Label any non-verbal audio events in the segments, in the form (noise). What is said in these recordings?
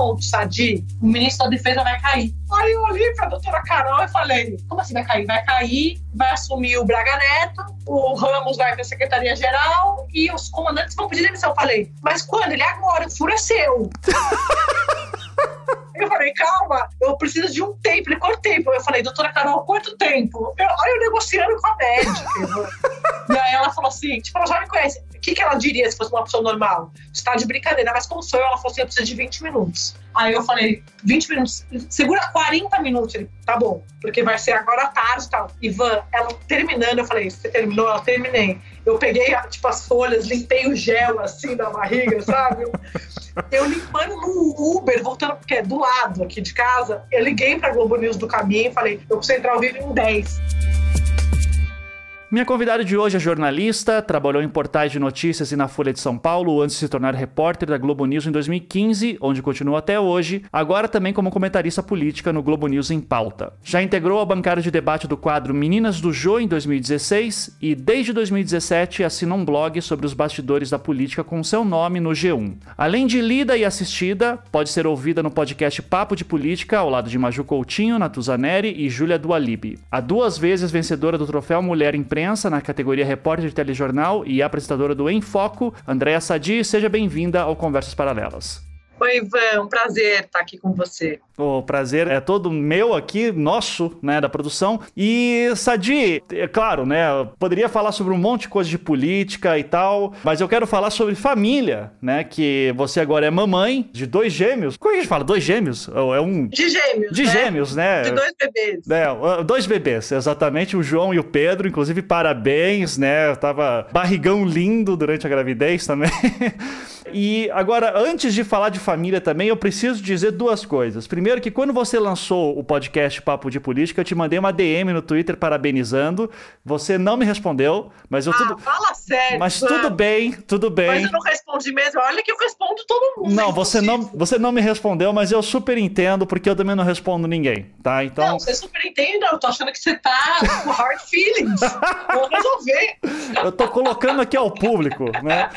ponto, Sadi, o ministro da Defesa vai cair. Aí eu olhei pra doutora Carol e falei, como assim vai cair? Vai cair, vai assumir o Braga Neto, o Ramos vai pra Secretaria-Geral e os comandantes vão pedir demissão. Eu falei, mas quando? Ele é agora, o furo é seu. (laughs) Eu falei, calma, eu preciso de um tempo. Ele, quanto tempo? Eu falei, doutora Carol, quanto tempo? Eu, aí eu negociando com a médica. (laughs) e aí ela falou assim, tipo, ela já me conhece. O que, que ela diria se fosse uma pessoa normal? Está de brincadeira, mas como sou eu, ela falou assim, eu preciso de 20 minutos. Aí eu falei, 20 minutos, segura 40 minutos. Ele, tá bom, porque vai ser agora à tarde e tal. Ivan, ela terminando, eu falei, você terminou? Ela terminei. Eu peguei, tipo, as folhas, limpei o gel, assim, da barriga, sabe? Eu, limpando no Uber, voltando, porque é do lado aqui de casa, eu liguei pra Globo News do caminho e falei, eu preciso entrar ao vivo em 10. Minha convidada de hoje é jornalista, trabalhou em portais de notícias e na Folha de São Paulo antes de se tornar repórter da Globo News em 2015, onde continua até hoje, agora também como comentarista política no Globo News em pauta. Já integrou a bancada de debate do quadro Meninas do Jô em 2016 e desde 2017 assina um blog sobre os bastidores da política com seu nome no G1. Além de lida e assistida, pode ser ouvida no podcast Papo de Política ao lado de Maju Coutinho, Natuzaneri e Júlia Dualibi. A duas vezes vencedora do troféu Mulher Imprensa imprensa na categoria repórter de telejornal e apresentadora do Em Foco, Andréa Sadi. Seja bem-vinda ao Conversas Paralelas. Oi, Ivan, um prazer estar aqui com você. O prazer é todo meu aqui, nosso, né, da produção. E, Sadi, é claro, né, poderia falar sobre um monte de coisa de política e tal, mas eu quero falar sobre família, né, que você agora é mamãe de dois gêmeos. Como é que a gente fala? Dois gêmeos? É um... De gêmeos, De né? gêmeos, né? De dois bebês. É, dois bebês, exatamente, o João e o Pedro, inclusive parabéns, né, eu tava barrigão lindo durante a gravidez também. (laughs) E agora, antes de falar de família também, eu preciso dizer duas coisas. Primeiro, que quando você lançou o podcast Papo de Política, eu te mandei uma DM no Twitter parabenizando. Você não me respondeu, mas eu ah, tudo. Fala sério. Mas tudo bem, tudo bem. Mas eu não respondi mesmo. Olha que eu respondo todo mundo. Não, você não, você não me respondeu, mas eu super entendo, porque eu também não respondo ninguém, tá? Então. Não, você super entende, eu tô achando que você tá com hard feelings. (laughs) Vou resolver. Eu tô colocando aqui ao público, né?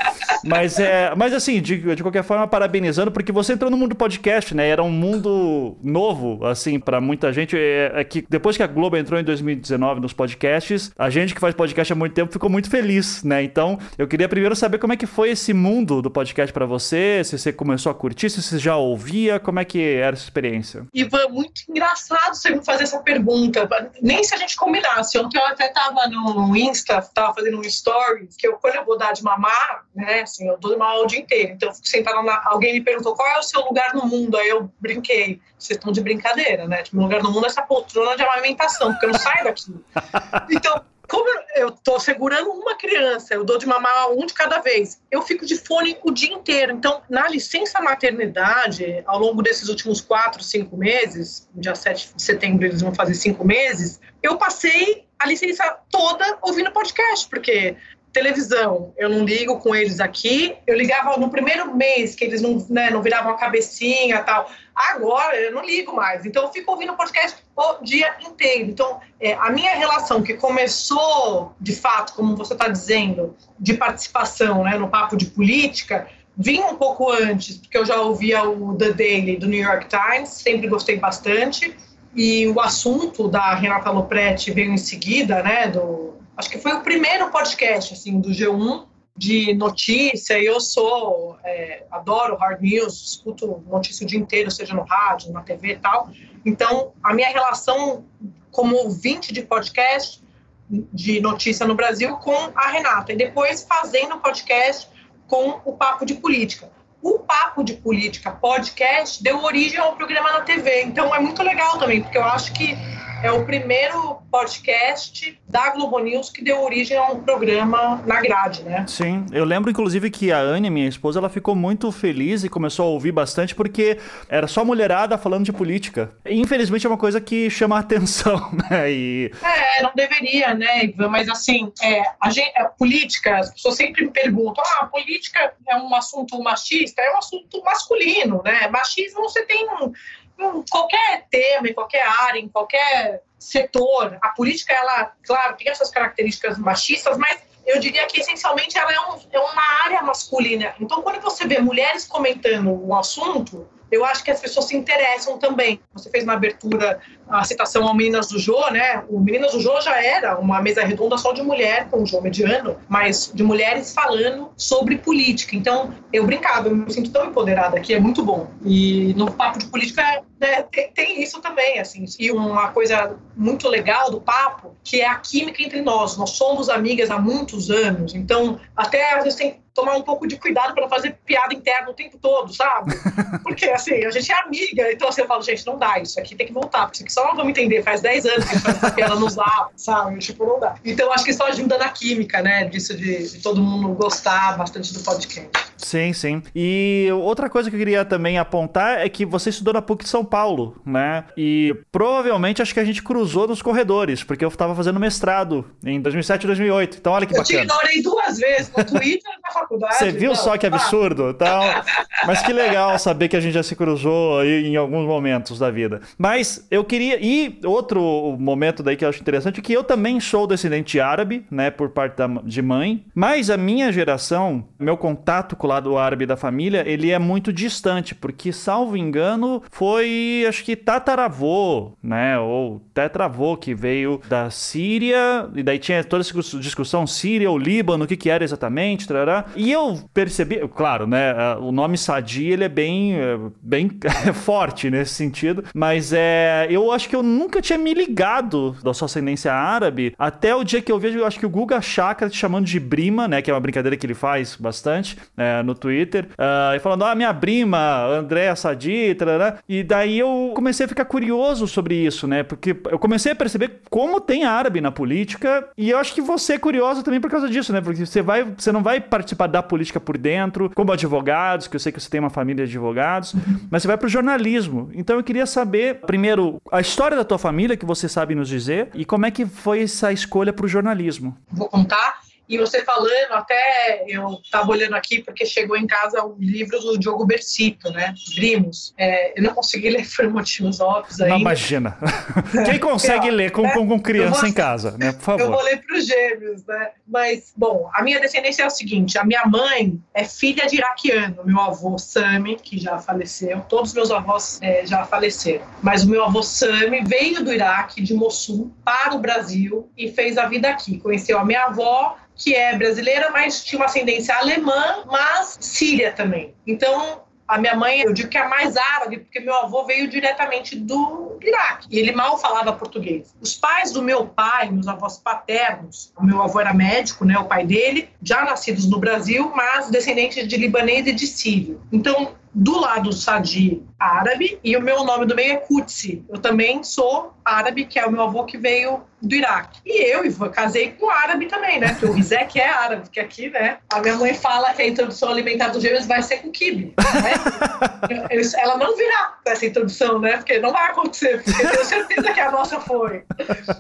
Mas é. Mas assim, de, de qualquer forma, parabenizando, porque você entrou no mundo do podcast, né? Era um mundo novo, assim, para muita gente. É, é, que depois que a Globo entrou em 2019 nos podcasts, a gente que faz podcast há muito tempo ficou muito feliz, né? Então, eu queria primeiro saber como é que foi esse mundo do podcast para você, se você começou a curtir, se você já ouvia, como é que era essa experiência? Ivan, muito engraçado você me fazer essa pergunta. Nem se a gente combinasse. Ontem eu até tava no Insta, tava fazendo um story, que eu, quando eu vou dar de mamar, né, assim, eu dou de mamar o dia inteiro. Então, eu fico sentada na... Alguém me perguntou qual é o seu lugar no mundo, aí eu brinquei. Vocês estão de brincadeira, né? Tipo, meu lugar no mundo é essa poltrona de amamentação, porque eu não saio daqui. (laughs) Então, como eu tô segurando uma criança, eu dou de mamar um de cada vez, eu fico de fone o dia inteiro. Então, na licença maternidade, ao longo desses últimos quatro, cinco meses, dia 7 de setembro eles vão fazer cinco meses, eu passei a licença toda ouvindo podcast, porque televisão, eu não ligo com eles aqui. Eu ligava no primeiro mês que eles não, né, não viravam a cabecinha tal. Agora eu não ligo mais. Então eu fico ouvindo podcast o dia inteiro. Então é, a minha relação que começou, de fato, como você está dizendo, de participação né, no papo de política, vinha um pouco antes, porque eu já ouvia o The Daily do New York Times, sempre gostei bastante. E o assunto da Renata Lopretti veio em seguida, né, do acho que foi o primeiro podcast assim do G1 de notícia. Eu sou é, adoro hard news, escuto notícia o dia inteiro, seja no rádio, na TV e tal. Então, a minha relação como ouvinte de podcast de notícia no Brasil com a Renata e depois fazendo podcast com o Papo de Política. O Papo de Política podcast deu origem ao programa na TV, então é muito legal também, porque eu acho que é o primeiro podcast da Globo News que deu origem a um programa na grade, né? Sim, eu lembro inclusive que a Anne, minha esposa, ela ficou muito feliz e começou a ouvir bastante porque era só mulherada falando de política. E, infelizmente é uma coisa que chama a atenção, (laughs) né? E... É, não deveria, né, Ivan? Mas assim, é, a, gente, a política, as pessoas sempre me perguntam: ah, a política é um assunto machista? É um assunto masculino, né? Machismo você tem um em qualquer tema, em qualquer área, em qualquer setor, a política, ela, claro, tem essas características machistas, mas eu diria que essencialmente ela é, um, é uma área masculina. Então, quando você vê mulheres comentando o assunto, eu acho que as pessoas se interessam também. Você fez na abertura a citação ao Meninas do Jô, né? O Meninas do Jô já era uma mesa redonda só de mulher, com o João Mediano, mas de mulheres falando sobre política. Então, eu brincava, eu me sinto tão empoderada aqui, é muito bom. E no papo de política né, tem, tem, isso também, assim. E uma coisa muito legal do papo, que é a química entre nós. Nós somos amigas há muitos anos, então até às vezes tem tomar um pouco de cuidado para fazer piada interna o tempo todo, sabe? (laughs) Porque, assim, a gente é amiga, então assim, eu falo, gente, não dá, isso aqui tem que voltar, porque só não vamos entender, faz 10 anos que a gente faz essa piada no sabe? Tipo, não dá. Então, acho que isso ajuda na química, né, disso de, de todo mundo gostar bastante do podcast. Sim, sim. E outra coisa que eu queria também apontar é que você estudou na PUC de São Paulo, né? E provavelmente acho que a gente cruzou nos corredores, porque eu estava fazendo mestrado em 2007 e 2008. Então, olha que bacana. Eu te ignorei duas vezes no Twitter e na faculdade. Você viu então, só que absurdo? Então, mas que legal saber que a gente já se cruzou aí em alguns momentos da vida. Mas eu queria. E outro momento daí que eu acho interessante é que eu também sou descendente árabe, né? Por parte da, de mãe. Mas a minha geração, meu contato com lado árabe da família, ele é muito distante, porque, salvo engano, foi, acho que tataravô, né, ou tetravô, que veio da Síria, e daí tinha toda essa discussão, Síria ou Líbano, o que que era exatamente, tarará. e eu percebi, claro, né, o nome Sadi, ele é bem, é, bem (laughs) forte nesse sentido, mas é, eu acho que eu nunca tinha me ligado da sua ascendência árabe, até o dia que eu vejo, eu acho que o Guga Chakra te chamando de Brima, né, que é uma brincadeira que ele faz bastante, é, no Twitter, uh, e falando, ah, minha prima, Andréa Sadi, tarará. e daí eu comecei a ficar curioso sobre isso, né, porque eu comecei a perceber como tem árabe na política, e eu acho que você é curioso também por causa disso, né, porque você, vai, você não vai participar da política por dentro, como advogados, que eu sei que você tem uma família de advogados, mas você vai para o jornalismo. Então eu queria saber, primeiro, a história da tua família, que você sabe nos dizer, e como é que foi essa escolha para o jornalismo. Vou contar. E você falando, até eu estava olhando aqui, porque chegou em casa o livro do Diogo Bersito, né? Brimos. É, eu não consegui (laughs) ler por motivos óbvios aí. Não, imagina. (laughs) Quem consegue ler com, com, com criança vou, em casa, né? Por favor. Eu vou ler para os gêmeos, né? Mas, bom, a minha descendência é o seguinte: a minha mãe é filha de iraquiano. Meu avô Sami, que já faleceu, todos os meus avós é, já faleceram. Mas o meu avô Sami veio do Iraque, de Mossul, para o Brasil e fez a vida aqui. Conheceu a minha avó que é brasileira, mas tinha uma ascendência alemã, mas síria também. Então, a minha mãe, eu digo que é mais árabe, porque meu avô veio diretamente do Iraque e ele mal falava português. Os pais do meu pai, meus avós paternos, o meu avô era médico, né, o pai dele, já nascidos no Brasil, mas descendentes de libanês e de sírio. Então, do lado Sadi árabe e o meu nome do meio é Kutsi. Eu também sou árabe, que é o meu avô que veio do Iraque. E eu, Ivan, casei com árabe também, né? Porque o Rizek é árabe, que aqui, né? A minha mãe fala que a introdução alimentar dos gêmeos vai ser com kibe, né? (laughs) Ela não virá essa introdução, né? Porque não vai acontecer, porque eu tenho certeza que a nossa foi.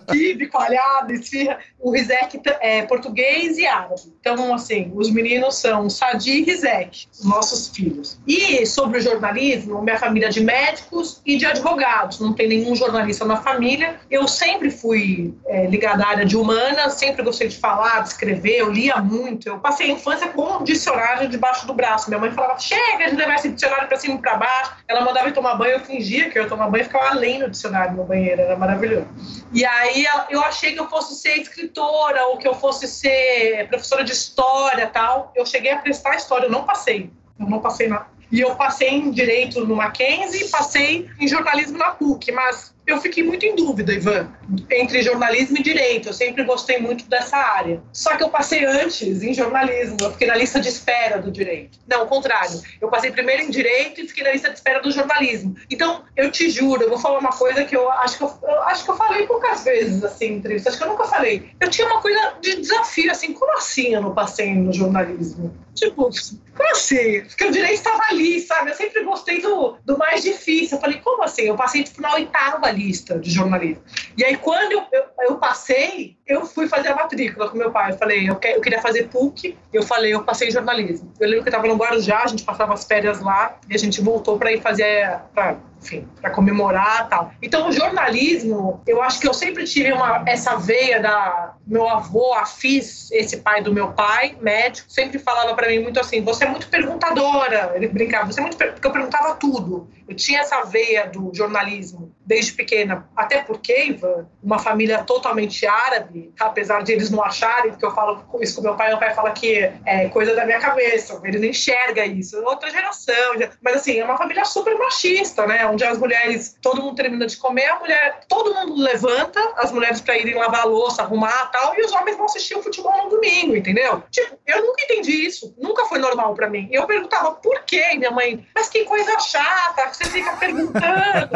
Kibe, coalhada, esfirra. O Rizek é português e árabe. Então, assim, os meninos são Sadi e Rizek, nossos filhos. E sobre o jornalismo, minha família é de médicos e de advogados. Não tem nenhum jornalista na família. Eu sempre fui é, ligada à área de humanas, sempre gostei de falar, de escrever, eu lia muito. Eu passei a infância com um dicionário debaixo do braço. Minha mãe falava, chega de levar esse dicionário para cima e para baixo. Ela mandava eu tomar banho, eu fingia que eu ia tomar banho e ficava além do dicionário no banheiro, era maravilhoso. E aí eu achei que eu fosse ser escritora ou que eu fosse ser professora de história tal. Eu cheguei a prestar história, eu não passei. Eu não passei nada. E eu passei em direito no Mackenzie passei em jornalismo na PUC, mas eu fiquei muito em dúvida, Ivan, entre jornalismo e direito. Eu sempre gostei muito dessa área. Só que eu passei antes em jornalismo, eu fiquei na lista de espera do direito. Não, o contrário. Eu passei primeiro em direito e fiquei na lista de espera do jornalismo. Então, eu te juro, eu vou falar uma coisa que eu acho que eu, eu acho que eu falei poucas vezes assim em entrevista, acho que eu nunca falei. Eu tinha uma coisa de desafio assim, como assim eu não passei no jornalismo? Tipo, como assim? Porque o direito estava ali, sabe? Eu sempre gostei do, do mais difícil. Eu falei, como assim? Eu passei tipo na oitava lista de jornalismo. E aí, quando eu, eu, eu passei, eu fui fazer a matrícula com meu pai. Eu falei, eu, eu queria fazer PUC. Eu falei, eu passei em jornalismo. Eu lembro que eu estava no Guarujá, a gente passava as férias lá e a gente voltou para ir fazer, pra, enfim, para comemorar tal. Então, o jornalismo, eu acho que eu sempre tive uma, essa veia da meu avô, Afis, esse pai do meu pai, médico, sempre falava para mim muito assim: você é muito perguntadora. Ele brincava, você é muito. Porque eu perguntava tudo. Eu tinha essa veia do jornalismo desde pequena. Até porque, Ivan, uma família totalmente árabe, apesar de eles não acharem, porque eu falo isso com meu pai, meu pai fala que é coisa da minha cabeça, ele não enxerga isso. Outra geração. Mas assim, é uma família super machista, né? Onde as mulheres, todo mundo termina de comer, a mulher, todo mundo levanta as mulheres para irem lavar a louça, arrumar tal, e os homens vão assistir o futebol no domingo, entendeu? Tipo, eu nunca entendi isso, nunca foi normal para mim. Eu perguntava por quê, minha mãe, mas que coisa chata, você fica perguntando.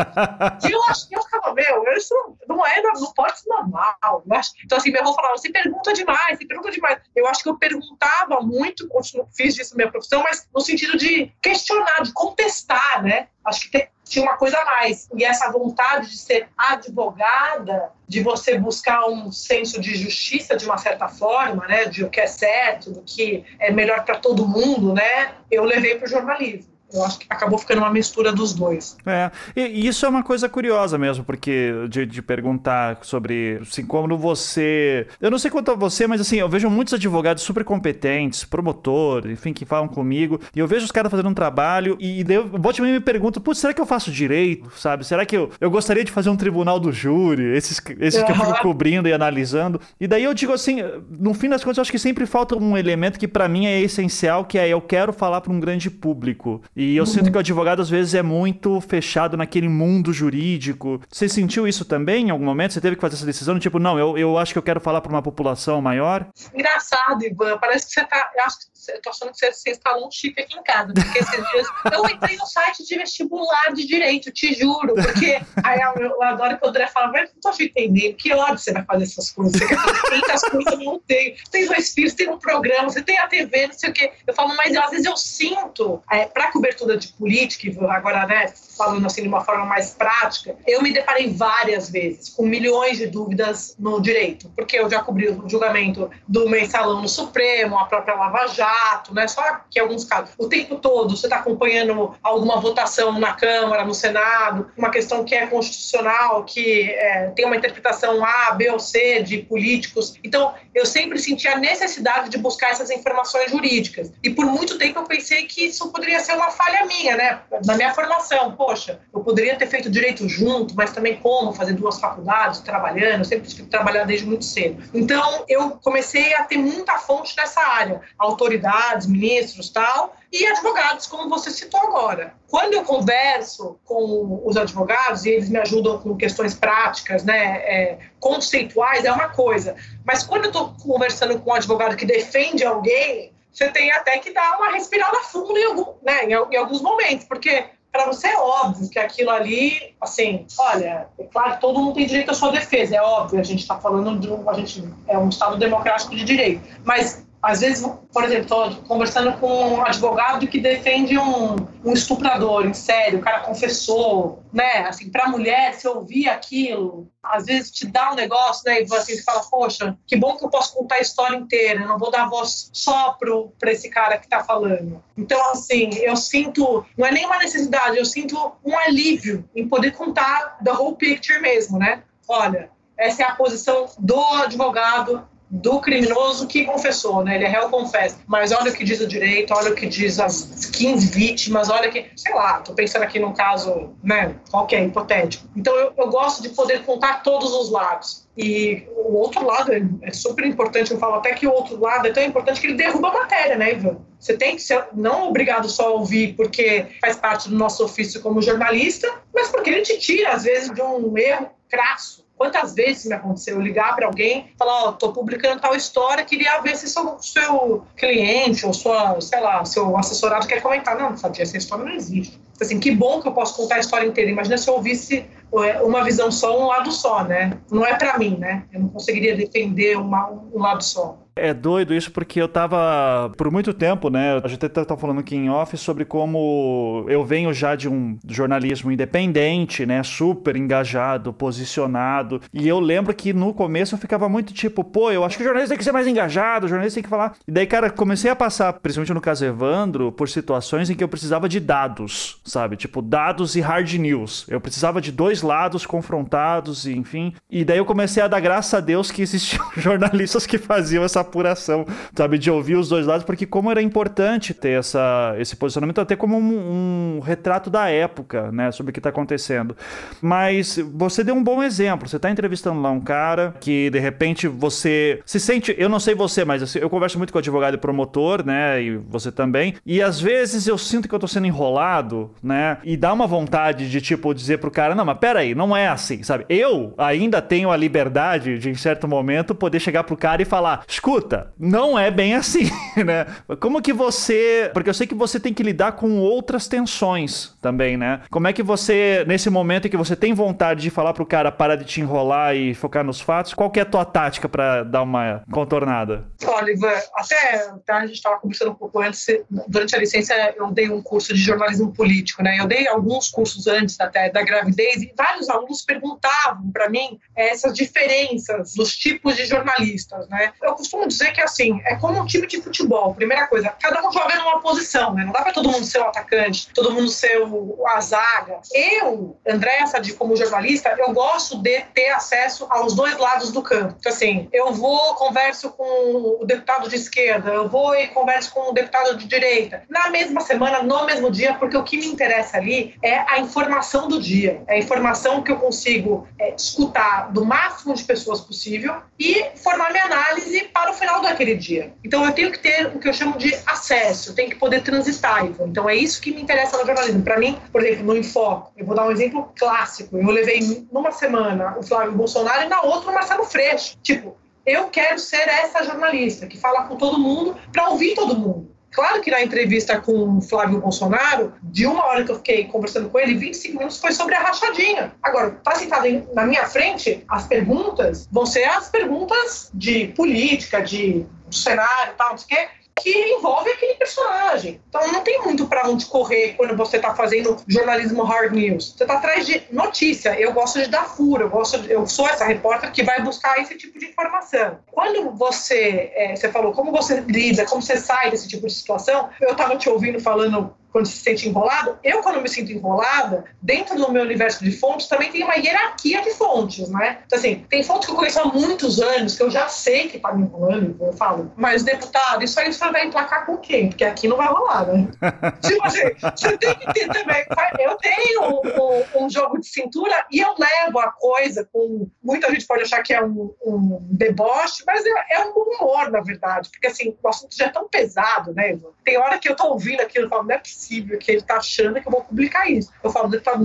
e eu, acho, eu ficava, meu, isso não é, não pode ser normal. Então, assim, meu avô falava, você pergunta demais, você pergunta demais. Eu acho que eu perguntava muito, continuo, fiz disso minha profissão, mas no sentido de questionar, de contestar, né? Acho que tem, tinha uma coisa a mais. E essa vontade de ser advogada, de você buscar um senso de justiça de uma certa forma, né, de o que é certo, do que é melhor para todo mundo, né, eu levei para o jornalismo. Eu acho que acabou ficando uma mistura dos dois. É, e isso é uma coisa curiosa mesmo, porque de, de perguntar sobre assim, como você. Eu não sei quanto a você, mas assim, eu vejo muitos advogados super competentes, promotor, enfim, que falam comigo, e eu vejo os caras fazendo um trabalho, e daí eu volte me pergunto, putz, será que eu faço direito? Sabe? Será que eu, eu gostaria de fazer um tribunal do júri? Esses, esses uhum. que eu fico cobrindo e analisando. E daí eu digo assim, no fim das contas, eu acho que sempre falta um elemento que para mim é essencial, que é eu quero falar para um grande público. E eu uhum. sinto que o advogado às vezes é muito fechado naquele mundo jurídico. Você sentiu isso também em algum momento? Você teve que fazer essa decisão? Tipo, não, eu, eu acho que eu quero falar para uma população maior? Engraçado, Ivan. Parece que você tá. Eu acho que eu tô achando que você, instalou um chip aqui em casa. Porque esses dias (laughs) eu entrei no site de vestibular de direito, te juro. Porque aí eu, eu adoro que o André fala, mas não tô entendendo. Que ódio você vai fazer essas coisas. Você quer fazer as coisas, eu não tenho. Tem dois filhos, tem um programa, você tem a TV, não sei o quê. Eu falo, mas às vezes eu sinto, é, para cobertura de política, agora, né, falando assim de uma forma mais prática, eu me deparei várias vezes com milhões de dúvidas no direito, porque eu já cobri o julgamento do mensalão no Supremo, a própria Lava Jato, né? Só que alguns casos. O tempo todo você está acompanhando alguma votação na Câmara, no Senado, uma questão que é constitucional, que é, tem uma interpretação A, B ou C de políticos. Então, eu sempre senti a necessidade de buscar essas informações jurídicas. E por muito tempo eu pensei que isso poderia ser uma falha minha, né? Na minha formação. Pô, poxa, eu poderia ter feito direito junto, mas também como fazer duas faculdades trabalhando, eu sempre tive que trabalhar desde muito cedo. Então, eu comecei a ter muita fonte nessa área, autoridades, ministros, tal, e advogados, como você citou agora. Quando eu converso com os advogados e eles me ajudam com questões práticas, né, é, conceituais, é uma coisa. Mas quando eu estou conversando com um advogado que defende alguém, você tem até que dar uma respirada fundo em, algum, né, em, em alguns momentos, porque para você é óbvio que aquilo ali, assim, olha, é claro que todo mundo tem direito à sua defesa, é óbvio, a gente está falando de um, a gente é um Estado democrático de direito, mas às vezes, por exemplo, estou conversando com um advogado que defende um, um estuprador em sério, o cara confessou, né? Assim, para a mulher, se ouvir aquilo, às vezes te dá um negócio, né? E você fala, poxa, que bom que eu posso contar a história inteira, não vou dar voz só para esse cara que está falando. Então, assim, eu sinto, não é nenhuma necessidade, eu sinto um alívio em poder contar the whole picture mesmo, né? Olha, essa é a posição do advogado do criminoso que confessou, né? Ele é réu confessa. Mas olha o que diz o direito, olha o que diz as 15 vítimas, olha que, sei lá, tô pensando aqui num caso, né, qualquer, hipotético. Então eu, eu gosto de poder contar todos os lados. E o outro lado é, é, super importante, eu falo até que o outro lado é tão importante que ele derruba a matéria, né, Ivan? Você tem que ser não obrigado só a ouvir porque faz parte do nosso ofício como jornalista, mas porque ele te tira, às vezes, de um erro crasso Quantas vezes me aconteceu ligar para alguém falar, ó, oh, tô publicando tal história, queria ver se seu, seu cliente ou sua, sei lá, seu assessorado quer comentar. Não, sabia, essa história não existe. Assim, que bom que eu posso contar a história inteira. Imagina se eu ouvisse é, uma visão só, um lado só, né? Não é para mim, né? Eu não conseguiria defender uma, um lado só. É doido isso porque eu tava por muito tempo, né? A gente até tá falando aqui em off sobre como eu venho já de um jornalismo independente, né? Super engajado, posicionado. E eu lembro que no começo eu ficava muito tipo, pô, eu acho que o jornalista tem que ser mais engajado, o jornalista tem que falar. E daí, cara, comecei a passar, principalmente no caso Evandro, por situações em que eu precisava de dados, sabe? Tipo, dados e hard news. Eu precisava de dois lados confrontados, enfim. E daí eu comecei a dar graças a Deus que existiam (laughs) jornalistas que faziam essa apuração, sabe? De ouvir os dois lados, porque como era importante ter essa, esse posicionamento, até como um, um retrato da época, né? Sobre o que está acontecendo. Mas você deu um bom exemplo. Você está entrevistando lá um cara que, de repente, você se sente... Eu não sei você, mas eu converso muito com advogado e promotor, né? E você também. E às vezes eu sinto que eu tô sendo enrolado, né? E dá uma vontade de, tipo, dizer pro cara, não, mas peraí, não é assim, sabe? Eu ainda tenho a liberdade de, em certo momento, poder chegar pro cara e falar, escuta, não é bem assim, (laughs) né? Como que você... Porque eu sei que você tem que lidar com outras tensões também, né? Como é que você, nesse momento em que você tem vontade de falar pro cara parar de te enrolar e focar nos fatos, qual que é a tua tática para dar uma contornada? Olha, Ivan, até tá, a gente estava conversando um pouco antes, durante a licença eu dei um curso de jornalismo político, né? Eu dei alguns cursos antes até da gravidez e vários alunos perguntavam para mim essas diferenças dos tipos de jornalistas, né? Eu costumo dizer que assim, é como um time de futebol. Primeira coisa, cada um joga numa posição, né? Não dá para todo mundo ser o atacante, todo mundo ser o, a zaga. Eu, André Sadi, como jornalista, eu gosto de ter acesso aos dois lados do campo. Então, assim, eu vou, converso com o deputado de esquerda, eu vou e converso com o deputado de direita. Na mesma semana, no mesmo dia, porque o que me interessa ali é a informação do dia. É a informação que eu consigo é, escutar do máximo de pessoas possível e formar minha análise para o final daquele dia. Então, eu tenho que ter o que eu chamo de acesso, eu tenho que poder transitar. Então, é isso que me interessa no jornalismo. Para mim, por exemplo, no Infoco, eu vou dar um exemplo clássico. Eu levei numa semana o Flávio Bolsonaro e na outra o Marcelo Freixo. Tipo, eu quero ser essa jornalista que fala com todo mundo para ouvir todo mundo. Claro que na entrevista com o Flávio Bolsonaro, de uma hora que eu fiquei conversando com ele, 25 minutos foi sobre a rachadinha. Agora, tá sentado na minha frente, as perguntas vão ser as perguntas de política, de cenário e tal, não sei o quê que envolve aquele personagem. Então não tem muito para onde correr quando você está fazendo jornalismo hard news. Você está atrás de notícia. Eu gosto de dar furo, eu, gosto de, eu sou essa repórter que vai buscar esse tipo de informação. Quando você, é, você falou como você lida, como você sai desse tipo de situação, eu estava te ouvindo falando quando se sente enrolado. Eu, quando me sinto enrolada, dentro do meu universo de fontes, também tem uma hierarquia de fontes, né? Então, assim, tem fontes que eu conheço há muitos anos, que eu já sei que tá me enrolando, eu falo, mas deputado, isso aí você vai emplacar com quem? Porque aqui não vai rolar, né? (laughs) tipo assim, você tem que ter também. Eu tenho um, um, jogo de cintura e eu levo a coisa com. Muita gente pode achar que é um, um deboche, mas é, é um humor, na verdade, porque assim, o assunto já é tão pesado, né? Tem hora que eu tô ouvindo aquilo e falo, não é possível possível que ele tá achando que eu vou publicar isso. Eu falo, tá,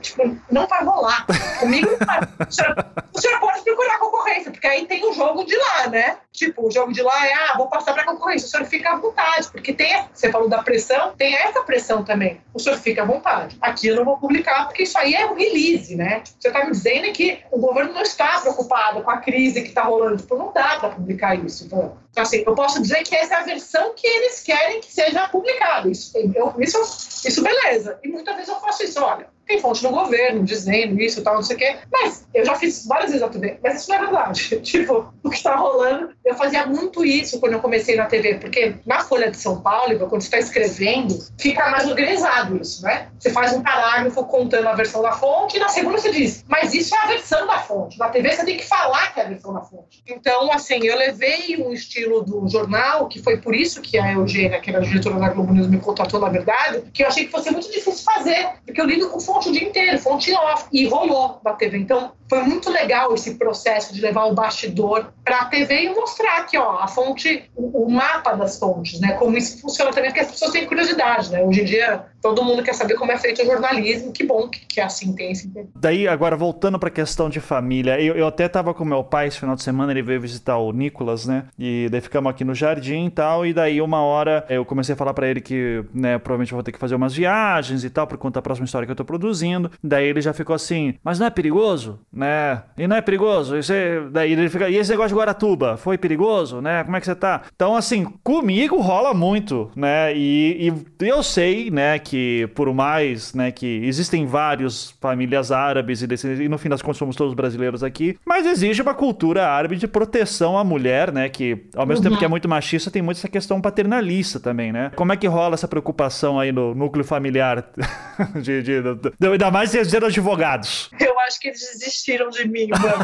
tipo, não vai rolar. Comigo não vai. O senhor, o senhor pode procurar concorrência, porque aí tem o jogo de lá, né? Tipo, o jogo de lá é, ah, vou passar para concorrência. O senhor fica à vontade, porque tem, você falou da pressão, tem essa pressão também. O senhor fica à vontade. Aqui eu não vou publicar, porque isso aí é um release, né? Você está me dizendo que o governo não está preocupado com a crise que está rolando. Tipo, não dá para publicar isso. Então, assim, eu posso dizer que essa é a versão que eles querem que seja publicado. Isso, isso, isso beleza. E muitas vezes eu faço isso, olha, tem fonte no governo dizendo isso e tal, não sei o quê. Mas eu já fiz várias vezes a TV, mas isso não é verdade. (laughs) tipo, o que está rolando. Eu fazia muito isso quando eu comecei na TV, porque na Folha de São Paulo, quando você está escrevendo, fica mais organizado isso, né? Você faz um parágrafo contando a versão da fonte e na segunda você diz, mas isso é a versão da fonte. Na TV você tem que falar que é a versão da fonte. Então, assim, eu levei um estilo do jornal, que foi por isso que a Eugênia, que era diretora da Globo News, me contratou, na verdade, que eu achei que fosse muito difícil fazer, porque eu lido com fonte fonte o dia inteiro, fonte off, e rolou da TV. Então, foi muito legal esse processo de levar o bastidor para a TV e mostrar aqui, ó, a fonte, o, o, mapa das fontes, né? Como isso funciona também, porque as pessoas têm curiosidade, né? Hoje em dia, todo mundo quer saber como é feito o jornalismo, que bom que, que é assim tem esse Daí, agora, voltando para a questão de família, eu, eu até tava com meu pai esse final de semana, ele veio visitar o Nicolas, né? E daí ficamos aqui no jardim e tal, e daí uma hora eu comecei a falar para ele que, né, provavelmente eu vou ter que fazer umas viagens e tal, por conta da próxima história que eu tô produzindo. Daí ele já ficou assim, mas não é perigoso, né? Né? E não é perigoso? E, você, daí ele fica, e esse negócio de Guaratuba, foi perigoso, né? Como é que você tá? Então, assim, comigo rola muito, né? E, e eu sei, né, que por mais, né, que existem vários famílias árabes e, desse, e no fim das contas somos todos brasileiros aqui, mas exige uma cultura árabe de proteção à mulher, né? Que ao mesmo uhum. tempo que é muito machista, tem muito essa questão paternalista também, né? Como é que rola essa preocupação aí no núcleo familiar? (laughs) de, de, de, de, ainda mais sendo advogados. Eu acho que eles desistiram de mim, mano. (laughs)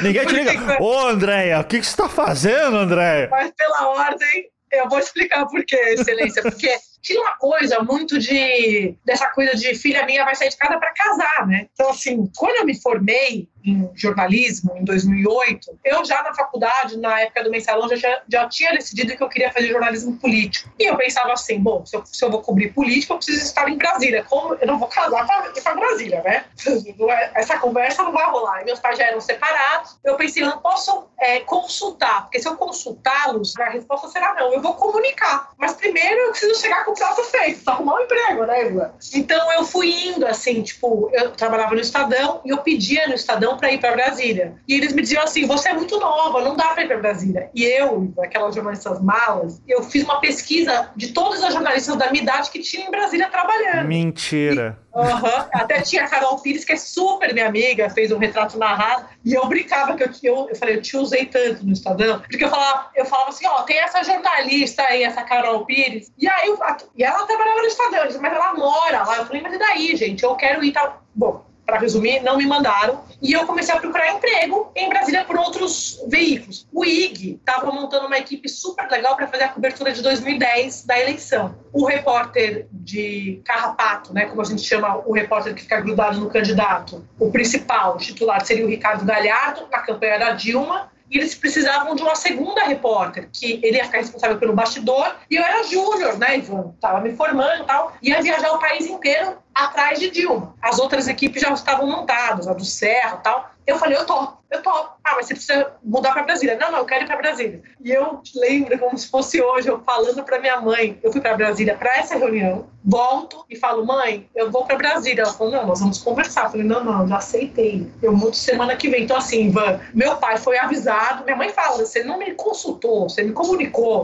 Ninguém te liga. Ô, Andréia, o que, que você tá fazendo, Andréia? Mas pela ordem, eu vou explicar por quê, excelência. Porque tinha uma coisa muito de dessa coisa de filha minha vai sair de casa para casar, né? Então assim, quando eu me formei em jornalismo em 2008, eu já na faculdade, na época do mensalão, já, já tinha decidido que eu queria fazer jornalismo político. E eu pensava assim, bom, se eu, se eu vou cobrir política, eu preciso estar em Brasília. Como eu não vou casar para Brasília, né? (laughs) Essa conversa não vai rolar. E meus pais já eram separados. Eu pensei, não posso é, consultar, porque se eu consultá-los, a resposta será não. Eu vou comunicar. Mas primeiro eu preciso chegar com o prato feito, arrumar um emprego, né, Ivan? Então eu fui indo assim, tipo, eu trabalhava no Estadão e eu pedia no Estadão para ir para Brasília. E eles me diziam assim: você é muito nova, não dá para ir para Brasília. E eu, aquelas jornalistas malas, eu fiz uma pesquisa de todas as jornalistas da minha idade que tinham em Brasília trabalhando. Mentira. E, uhum, até tinha a Carol Pires, que é super minha amiga, fez um retrato narrado. E eu brincava que eu, eu, eu falei, eu te usei tanto no Estadão, porque eu falava, eu falava assim: ó, tem essa jornalista aí, essa Carol Pires. E aí, eu, e ela trabalhava no Estadão, mas ela mora lá. Eu falei, mas e daí, gente? Eu quero ir tal. Bom, para resumir, não me mandaram. E eu comecei a procurar emprego em Brasília por outros veículos. O IG estava montando uma equipe super legal para fazer a cobertura de 2010 da eleição. O repórter de carrapato, né, como a gente chama o repórter que fica grudado no candidato, o principal, titular, seria o Ricardo Galhardo, na campanha da Dilma, e eles precisavam de uma segunda repórter, que ele ia ficar responsável pelo bastidor, e eu era júnior, né, Ivan? Tava me formando e tal, ia viajar o país inteiro atrás de Dilma. As outras equipes já estavam montadas, a do Serra e tal. Eu falei, eu topo, eu topo. Ah, mas você precisa mudar para Brasília. Não, não, eu quero ir para Brasília. E eu lembro como se fosse hoje, eu falando para minha mãe, eu fui para Brasília para essa reunião, volto e falo, mãe, eu vou para Brasília. Ela falou, não, nós vamos conversar. Eu falei, não, não, já aceitei. Eu mudo semana que vem. Então, assim, Ivan, meu pai foi avisado, minha mãe fala, você não me consultou, você me comunicou.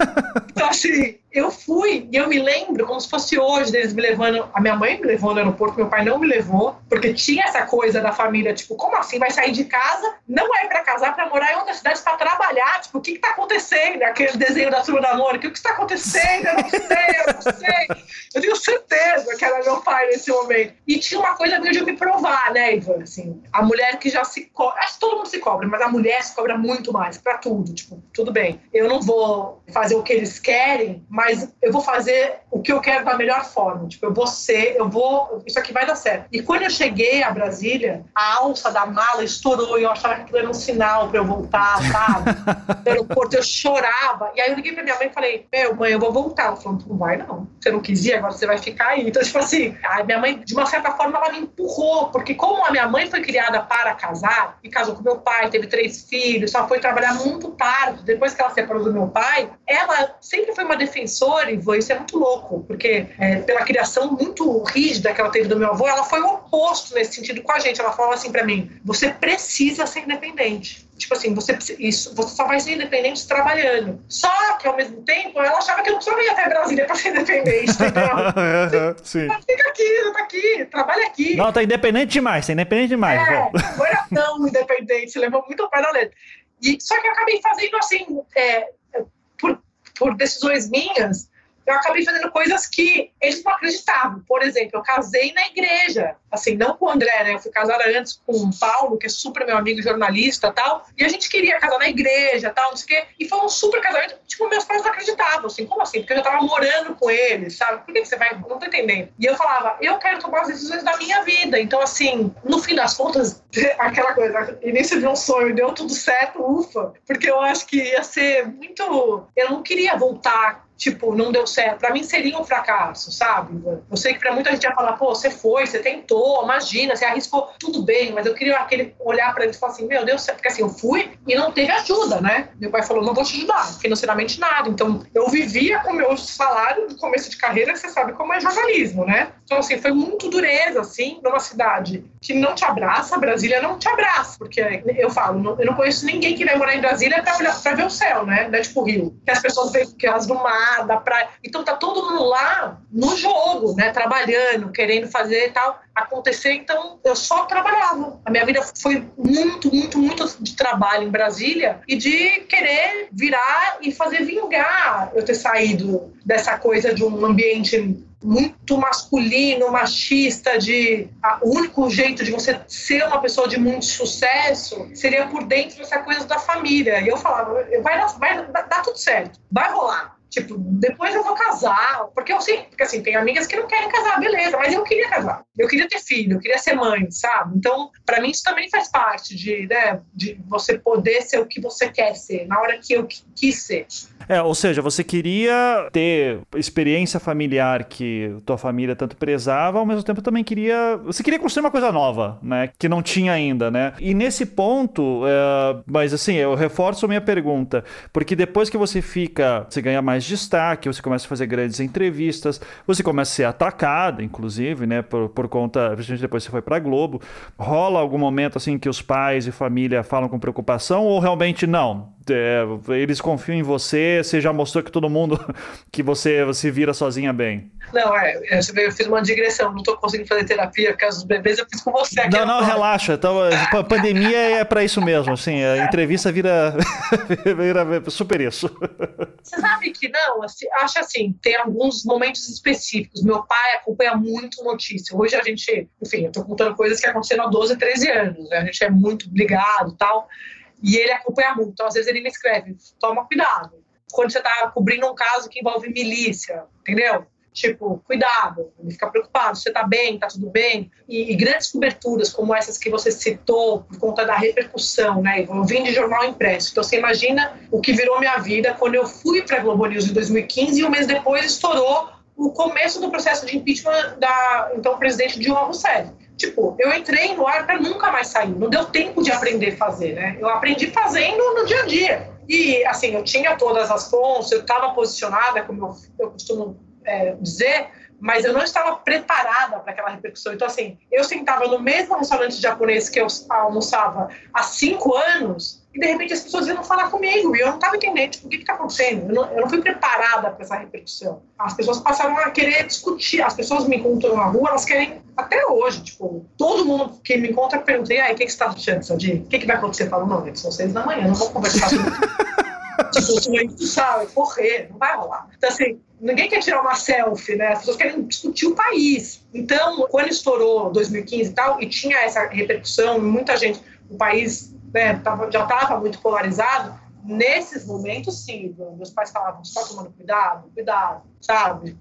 (laughs) então, assim, eu fui e eu me lembro como se fosse hoje deles me levando. A minha mãe me levou no aeroporto, meu pai não me levou, porque tinha essa coisa da família, tipo, como assim? Vai sair de casa? Não é para casar, para morar em outra cidade, para trabalhar. Tipo, o que, que tá acontecendo? Aquele desenho da turma da Mônica, o que está acontecendo? Eu não sei, eu não sei. Eu tenho certeza que era meu pai nesse momento. E tinha uma coisa meio de me provar, né, Ivan? Assim, a mulher que já se cobra. Acho que todo mundo se cobra, mas a mulher se cobra muito mais, para tudo. Tipo, tudo bem. Eu não vou fazer o que eles querem, mas eu vou fazer o que eu quero da melhor forma. Tipo, eu vou ser, eu vou, isso aqui vai dar certo. E quando eu cheguei a Brasília, a alça da mala estourou e eu achava que aquilo era um sinal para eu voltar, sabe? (laughs) No aeroporto eu chorava. E aí eu liguei pra minha mãe e falei: Meu, mãe, eu vou voltar. Ela falou: Não vai não. Você não quis ir, agora você vai ficar aí. Então, tipo assim, a minha mãe, de uma certa forma, ela me empurrou, porque como a minha mãe foi criada para casar, e casou com meu pai, teve três filhos, só foi trabalhar muito tarde, depois que ela separou do meu pai, ela sempre foi uma defensora, e isso é muito louco, porque é, pela criação muito rígida que ela teve do meu avô, ela foi o oposto nesse sentido com a gente. Ela falava assim para mim: você precisa ser independente. Tipo assim, você, isso, você só vai ser independente trabalhando. Só que, ao mesmo tempo, ela achava que eu não precisava ir até Brasília para ser independente, entendeu? (laughs) Sim. Fica aqui, tá aqui, trabalha aqui. Não, tá independente demais, tá independente demais. É, não era (laughs) tão independente, levou muito ao pé da letra. E, só que eu acabei fazendo assim, é, por, por decisões minhas, eu acabei fazendo coisas que eles não acreditavam. Por exemplo, eu casei na igreja, assim, não com o André, né? Eu fui casada antes com o Paulo, que é super meu amigo jornalista tal, e a gente queria casar na igreja tal, não sei o quê, e foi um super casamento. Tipo, meus pais não acreditavam, assim, como assim? Porque eu já tava morando com eles, sabe? Por que você vai? Não tô entendendo. E eu falava, eu quero tomar as decisões da minha vida. Então, assim, no fim das contas, (laughs) aquela coisa, início de um sonho, deu tudo certo, ufa, porque eu acho que ia ser muito. Eu não queria voltar tipo, não deu certo. Para mim seria um fracasso, sabe? Eu sei que para muita gente ia falar, pô, você foi, você tentou, imagina, você arriscou, tudo bem, mas eu queria aquele olhar para ele e falar assim, meu Deus, porque assim, eu fui e não teve ajuda, né? Meu pai falou, não vou te ajudar, financeiramente nada. Então, eu vivia com o meu salário no começo de carreira, você sabe como é jornalismo, né? Então, assim, foi muito dureza, assim, numa cidade que não te abraça, Brasília não te abraça, porque eu falo, eu não conheço ninguém que vai morar em Brasília para ver o céu, né? Não é tipo Rio, que as pessoas veem que as do mar, praia. Então tá todo mundo lá no jogo, né? Trabalhando, querendo fazer e tal acontecer. Então eu só trabalhava. A minha vida foi muito, muito, muito de trabalho em Brasília e de querer virar e fazer vingar eu ter saído dessa coisa de um ambiente muito masculino, machista, de o único jeito de você ser uma pessoa de muito sucesso seria por dentro dessa coisa da família. E eu falava, vai, vai dar tudo certo, vai rolar. Tipo, depois eu vou casar, porque eu sei, porque assim, tem amigas que não querem casar, beleza, mas eu queria casar. Eu queria ter filho, eu queria ser mãe, sabe? Então, para mim isso também faz parte de, né, de você poder ser o que você quer ser, na hora que eu quis ser. É, ou seja, você queria ter experiência familiar que tua família tanto prezava, ao mesmo tempo também queria. Você queria construir uma coisa nova, né? Que não tinha ainda, né? E nesse ponto, é... mas assim, eu reforço minha pergunta, porque depois que você fica, você ganha mais destaque, você começa a fazer grandes entrevistas, você começa a ser atacada, inclusive, né? Por, por conta, principalmente depois você foi pra Globo, rola algum momento assim que os pais e família falam com preocupação ou realmente não? É, eles confiam em você, você já mostrou que todo mundo (laughs) que você se vira sozinha bem. Não, é, eu fiz uma digressão, não estou conseguindo fazer terapia por causa dos bebês, eu fiz com você aqui. Não, não, relaxa. Então, a (laughs) pandemia é para isso mesmo, assim, a entrevista vira, (laughs) vira super isso. Você sabe que não, assim, acho assim, tem alguns momentos específicos. Meu pai acompanha muito notícia. Hoje a gente, enfim, eu estou contando coisas que aconteceram há 12, 13 anos, né? a gente é muito ligado e tal. E ele acompanha muito. Então, às vezes, ele me escreve: toma cuidado. Quando você está cobrindo um caso que envolve milícia, entendeu? Tipo, cuidado, ele fica preocupado, você está bem, está tudo bem. E, e, grandes coberturas como essas que você citou, por conta da repercussão, né? Eu vim de jornal impresso. Então, você imagina o que virou minha vida quando eu fui para a Globo News em 2015 e um mês depois estourou o começo do processo de impeachment da então presidente Dilma Rousseff. Tipo, eu entrei no ar para nunca mais sair. Não deu tempo de aprender a fazer, né? Eu aprendi fazendo no dia a dia. E, assim, eu tinha todas as fontes, eu estava posicionada, como eu, eu costumo é, dizer, mas eu não estava preparada para aquela repercussão. Então, assim, eu sentava no mesmo restaurante japonês que eu almoçava há cinco anos e de repente as pessoas iam falar comigo e eu não estava entendendo tipo, o que está acontecendo. Eu não, eu não, fui preparada para essa repercussão. As pessoas passaram a querer discutir. As pessoas me encontram na rua, elas querem, até hoje, tipo, todo mundo que me encontra pergunta: e aí, o que, que você está achando, Sadir? O que, que vai acontecer? Eu falo: não, são seis da manhã, não vou conversar sobre (laughs) tipo, tu sabe, correr, não vai rolar. Então, assim, ninguém quer tirar uma selfie, né? As pessoas querem discutir o país. Então, quando estourou 2015 e tal, e tinha essa repercussão, muita gente, o país né, já estava muito polarizado, nesses momentos, sim, meus pais falavam, só tomando cuidado, cuidado, sabe?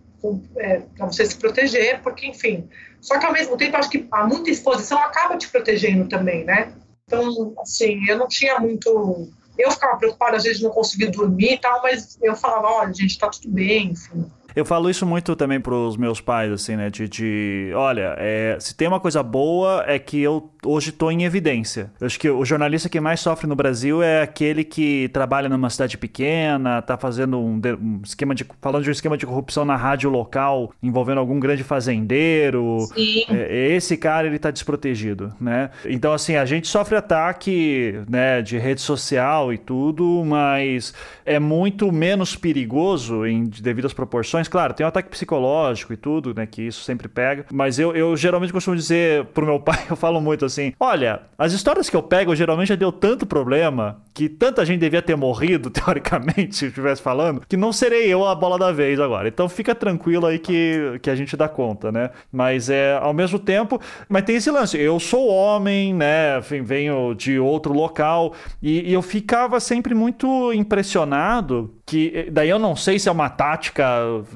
É, para você se proteger, porque, enfim. Só que, ao mesmo tempo, acho que a muita exposição acaba te protegendo também, né? Então, assim, eu não tinha muito... Eu ficava preocupada, às vezes não conseguia dormir e tal, mas eu falava, olha, gente, tá tudo bem, enfim. Eu falo isso muito também pros meus pais, assim, né? De, de olha, é, se tem uma coisa boa é que eu hoje estou em evidência. Eu acho que o jornalista que mais sofre no Brasil é aquele que trabalha numa cidade pequena, tá fazendo um, um esquema de. falando de um esquema de corrupção na rádio local, envolvendo algum grande fazendeiro. Sim. É, esse cara, ele tá desprotegido, né? Então, assim, a gente sofre ataque, né, de rede social e tudo, mas é muito menos perigoso em devidas proporções. Claro, tem um ataque psicológico e tudo, né, que isso sempre pega, mas eu, eu geralmente costumo dizer pro meu (laughs) pai, eu falo muito assim: olha, as histórias que eu pego geralmente já deu tanto problema que tanta gente devia ter morrido, (laughs) teoricamente, se estivesse falando, que não serei eu a bola da vez agora. Então fica tranquilo aí que, que a gente dá conta, né? Mas é ao mesmo tempo, mas tem esse lance. Eu sou homem, né? Venho de outro local e, e eu ficava sempre muito impressionado que daí eu não sei se é uma tática,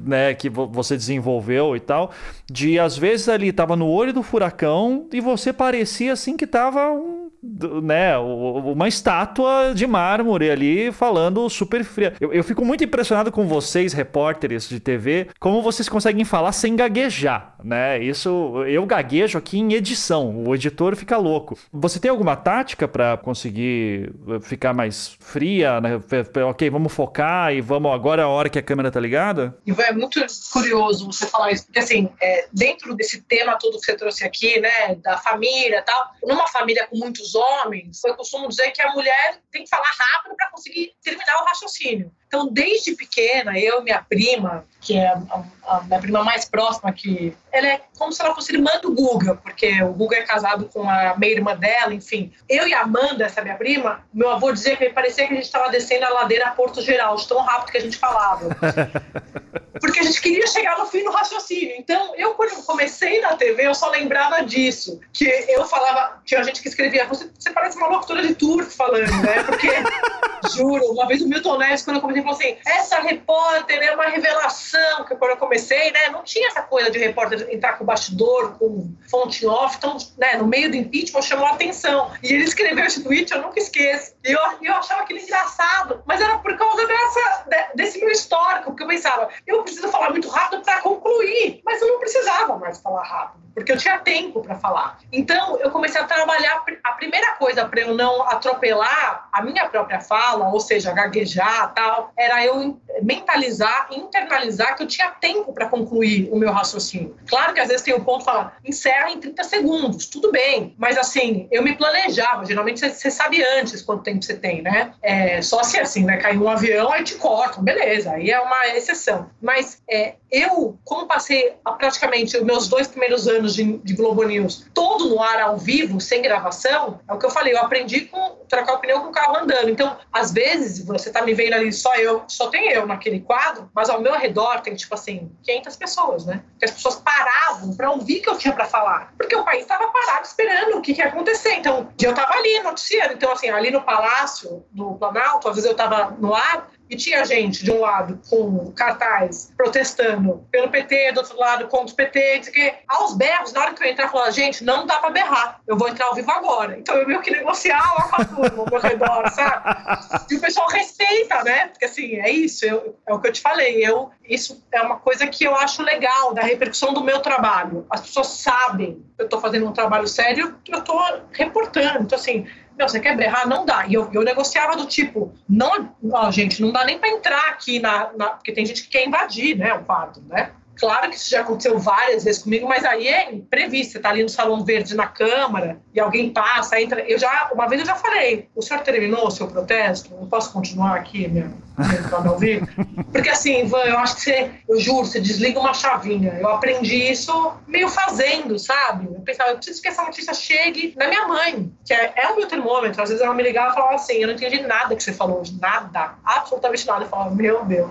né, que você desenvolveu e tal, de às vezes ali tava no olho do furacão e você parecia assim que tava um né, uma estátua de mármore ali falando super fria. Eu, eu fico muito impressionado com vocês, repórteres de TV, como vocês conseguem falar sem gaguejar, né? Isso eu gaguejo aqui em edição, o editor fica louco. Você tem alguma tática para conseguir ficar mais fria, né? OK, vamos focar e vamos agora é a hora que a câmera tá ligada? É muito curioso você falar isso, porque assim, é, dentro desse tema todo que você trouxe aqui, né, da família tal, numa família com muitos homens, eu costumo dizer que a mulher tem que falar rápido para conseguir terminar o raciocínio. Então, desde pequena, eu e minha prima, que é a, a, minha prima mais próxima, que ela é como se ela fosse irmã do Guga, porque o Guga é casado com a meia irmã dela, enfim. Eu e a Amanda, essa minha prima, meu avô dizia que parecia que a gente estava descendo a ladeira Porto Geral, de tão rápido que a gente falava. (laughs) Porque a gente queria chegar no fim do raciocínio. Então, eu, quando comecei na TV, eu só lembrava disso. Que eu falava, tinha gente que escrevia, você, você parece uma locutora de turco falando, né? Porque, (laughs) juro, uma vez o Milton Neves, quando eu comecei, falou assim: essa repórter é uma revelação. Que quando eu comecei, né? Não tinha essa coisa de repórter entrar com bastidor, com fonte off. Então, né, no meio do impeachment, chamou a atenção. E ele escreveu esse tweet, eu nunca esqueço. E eu, eu achava aquilo engraçado. Mas era por causa dessa, desse meu histórico, porque eu pensava, eu preciso falar muito rápido para concluir. Mas eu não precisava mais falar rápido, porque eu tinha tempo para falar. Então, eu comecei a trabalhar. A primeira coisa para eu não atropelar a minha própria fala, ou seja, gaguejar tal, era eu mentalizar, internalizar que eu tinha tempo para concluir o meu raciocínio. Claro que às vezes tem o um ponto de falar, encerra em 30 segundos, tudo bem, mas assim, eu me planejava. Geralmente você, sabe antes quanto tempo você tem, né? É, só se assim, né? Caiu um avião, aí te cortam, beleza, aí é uma exceção. Mas é, eu, como passei praticamente os meus dois primeiros anos de, de Globo News todo no ar ao vivo, sem gravação, é o que eu falei, eu aprendi com trocar o pneu com o carro andando. Então, às vezes, você tá me vendo ali só eu, só tem eu naquele quadro, mas ao meu redor tem, tipo assim, 500 pessoas, né? Porque as pessoas paravam para ouvir o que eu tinha para falar. Porque o país estava parado esperando o que, que ia acontecer. Então, eu tava ali noticiando. Então, assim, ali no Palácio do Planalto, às vezes eu tava no ar, e tinha gente de um lado com cartaz protestando pelo PT, do outro lado contra o PT, que aos berros, na hora que eu entrar, falava, gente, não dá para berrar, eu vou entrar ao vivo agora. Então eu meio que negociar com a turma ao meu redor, (laughs) sabe? E o pessoal respeita, né? Porque assim, é isso, eu, é o que eu te falei, eu, isso é uma coisa que eu acho legal da repercussão do meu trabalho. As pessoas sabem que eu estou fazendo um trabalho sério, eu estou reportando. Então, assim, meu, você quer berrar? Não dá. E eu, eu negociava do tipo, não, ó, gente, não dá nem para entrar aqui na, na, Porque tem gente que quer invadir, né, o quadro, né? Claro que isso já aconteceu várias vezes comigo, mas aí é imprevisto. Você está ali no salão verde na Câmara e alguém passa, entra. Eu já, uma vez eu já falei: o senhor terminou o seu protesto? Não posso continuar aqui mesmo? Porque assim, Ivan, eu acho que você, eu juro, você desliga uma chavinha. Eu aprendi isso meio fazendo, sabe? Eu pensava, eu preciso que essa notícia chegue na minha mãe, que é, é o meu termômetro. Às vezes ela me ligava e falava assim: eu não entendi nada que você falou nada, absolutamente nada. Eu falava, meu Deus,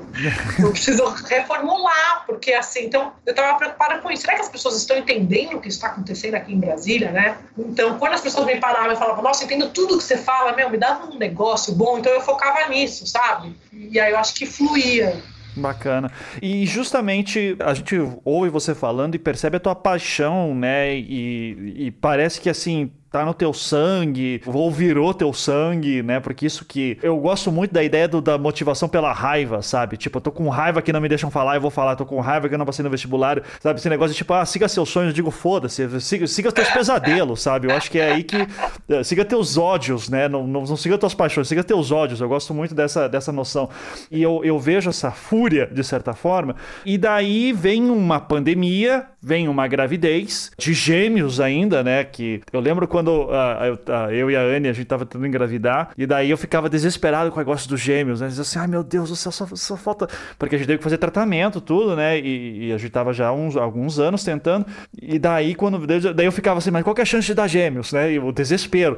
eu preciso reformular, porque assim, então eu estava preocupada com isso. Será que as pessoas estão entendendo o que está acontecendo aqui em Brasília, né? Então, quando as pessoas me paravam e falavam, nossa, entendo tudo que você fala, meu, me dava um negócio bom, então eu focava nisso, sabe? E aí eu acho que fluía. Bacana. E justamente a gente ouve você falando e percebe a tua paixão, né? E, e parece que assim tá no teu sangue, ou virou teu sangue, né? Porque isso que eu gosto muito da ideia do, da motivação pela raiva, sabe? Tipo, eu tô com raiva que não me deixam falar, eu vou falar, tô com raiva que eu não passei no vestibular, sabe? Esse negócio de tipo, ah, siga seus sonhos, eu digo, foda-se, siga, siga teus pesadelos, sabe? Eu acho que é aí que. Eh, siga teus ódios, né? Não, não, não siga tuas paixões, siga teus ódios. Eu gosto muito dessa, dessa noção. E eu, eu vejo essa fúria, de certa forma, e daí vem uma pandemia, vem uma gravidez, de gêmeos ainda, né? Que eu lembro quando quando uh, eu, uh, eu, e a Anne, a gente tava tentando engravidar, e daí eu ficava desesperado com o negócio dos gêmeos, né? Dizia assim, ai meu Deus do céu, só, só falta. Porque a gente teve que fazer tratamento, tudo, né? E, e a gente tava já uns, alguns anos tentando, e daí quando. Daí eu ficava assim, mas qual que é a chance de dar gêmeos, né? E o desespero.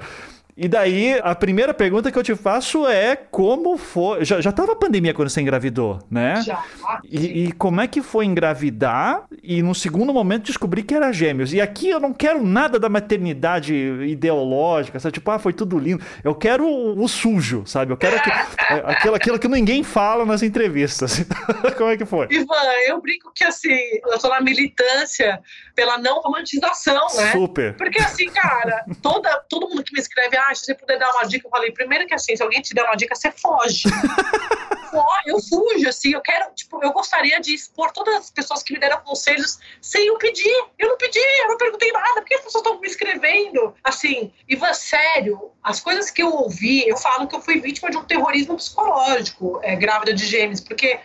E daí, a primeira pergunta que eu te faço é como foi. Já, já tava a pandemia quando você engravidou, né? Já. E, e, como é que foi engravidar e, no segundo momento, descobrir que era gêmeos? E aqui eu não quero nada da maternidade ideológica, sabe? Tipo, ah, foi tudo lindo. Eu quero o, o sujo, sabe? Eu quero aquilo, (laughs) é, aquilo, aquilo que ninguém fala nas entrevistas. (laughs) como é que foi? Ivan, eu brinco que assim, eu tô na militância pela não romantização, né? Super. Porque assim, cara, toda, todo mundo que me escreve, ah, se você puder dar uma dica, eu falei, primeiro que assim, se alguém te der uma dica, você foge. (laughs) eu fujo, assim, eu quero, tipo, eu gostaria de expor todas as pessoas que me deram conselhos sem eu pedir. Eu não pedi, eu não perguntei nada, por que as pessoas estão me escrevendo? Assim, Ivan, sério, as coisas que eu ouvi, eu falo que eu fui vítima de um terrorismo psicológico, é, grávida de gêmeos, porque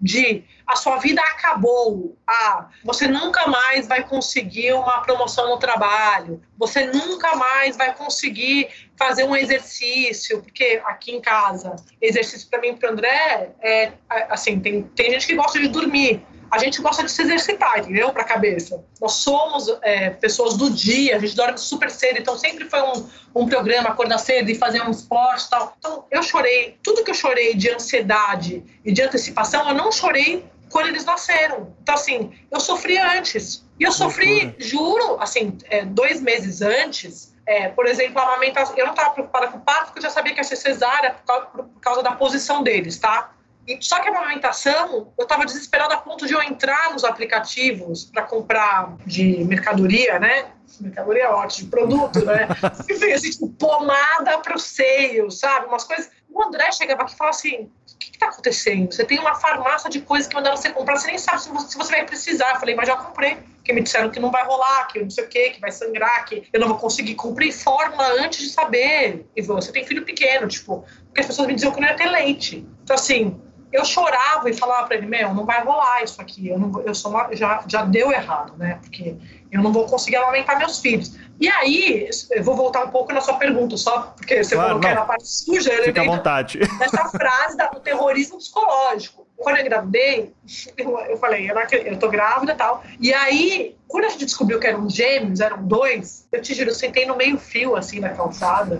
de a sua vida acabou, ah, você nunca mais vai conseguir uma promoção no trabalho, você nunca mais vai conseguir fazer um exercício, porque aqui em casa, exercício para mim e para André é assim, tem, tem gente que gosta de dormir a gente gosta de se exercitar, entendeu? Para a cabeça. Nós somos é, pessoas do dia, a gente dorme super cedo, então sempre foi um, um programa acordar cedo e fazer um esporte e tal. Então eu chorei, tudo que eu chorei de ansiedade e de antecipação, eu não chorei quando eles nasceram. Então, assim, eu sofri antes. E eu sofri, juro, assim, é, dois meses antes. É, por exemplo, a amamentação. Eu não estava preocupada com o parto, porque eu já sabia que ia ser cesárea por causa, por causa da posição deles, tá? E, só que a amamentação, eu estava desesperada a ponto de eu entrar nos aplicativos para comprar de mercadoria, né? Mercadoria ótima, de produto, né? (laughs) E veio assim, tipo, pomada para o seio, sabe? Umas coisas. O André chegava aqui e falava assim: o que está acontecendo? Você tem uma farmácia de coisas que mandaram você comprar, você nem sabe se você, se você vai precisar. Eu falei, mas já comprei. Porque me disseram que não vai rolar, que não sei o quê, que vai sangrar, que eu não vou conseguir. Comprei fórmula antes de saber. E você tem filho pequeno, tipo, porque as pessoas me diziam que não ia ter leite. Então, assim, eu chorava e falava para ele, meu, não vai rolar isso aqui, eu, não, eu sou uma, já, já deu errado, né? Porque eu não vou conseguir amamentar meus filhos. E aí, eu vou voltar um pouco na sua pergunta, só porque você claro, falou que era a parte suja. Fica à vontade. Essa frase do terrorismo psicológico. Quando eu engravidei, eu, eu falei, eu, eu tô grávida e tal. E aí, quando a gente descobriu que eram gêmeos, eram dois, eu te juro, eu sentei no meio fio, assim, na calçada.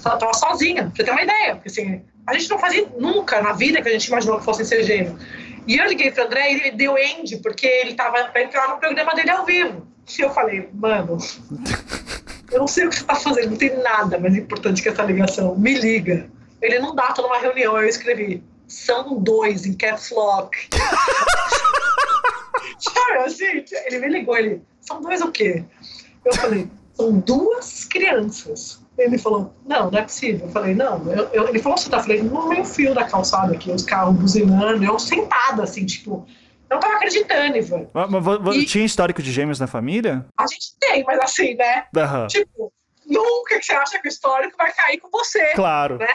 Só, tava sozinha, pra você ter uma ideia. Porque, assim, a gente não fazia nunca na vida que a gente imaginou que fossem ser gêmeos. E eu liguei pro André e ele deu end, porque ele tava pra entrar no programa dele ao vivo. E eu falei, mano, eu não sei o que você tá fazendo, não tem nada mais importante que essa ligação. Me liga. Ele não dá, tô numa reunião. Eu escrevi, são dois em caps lock. (laughs) Sabe assim? Ele me ligou, ele, são dois o quê? Eu falei, são duas crianças. Ele falou, não, não é possível. Eu falei, não. Eu, eu, ele falou, você tá? Eu falei, no meio fio da calçada aqui, os carros buzinando, eu sentada, assim, tipo, eu não tava acreditando, Ivan. Mas, mas e... tinha histórico de gêmeos na família? A gente tem, mas assim, né? Uhum. Tipo, nunca que você acha que o histórico vai cair com você. Claro. Né?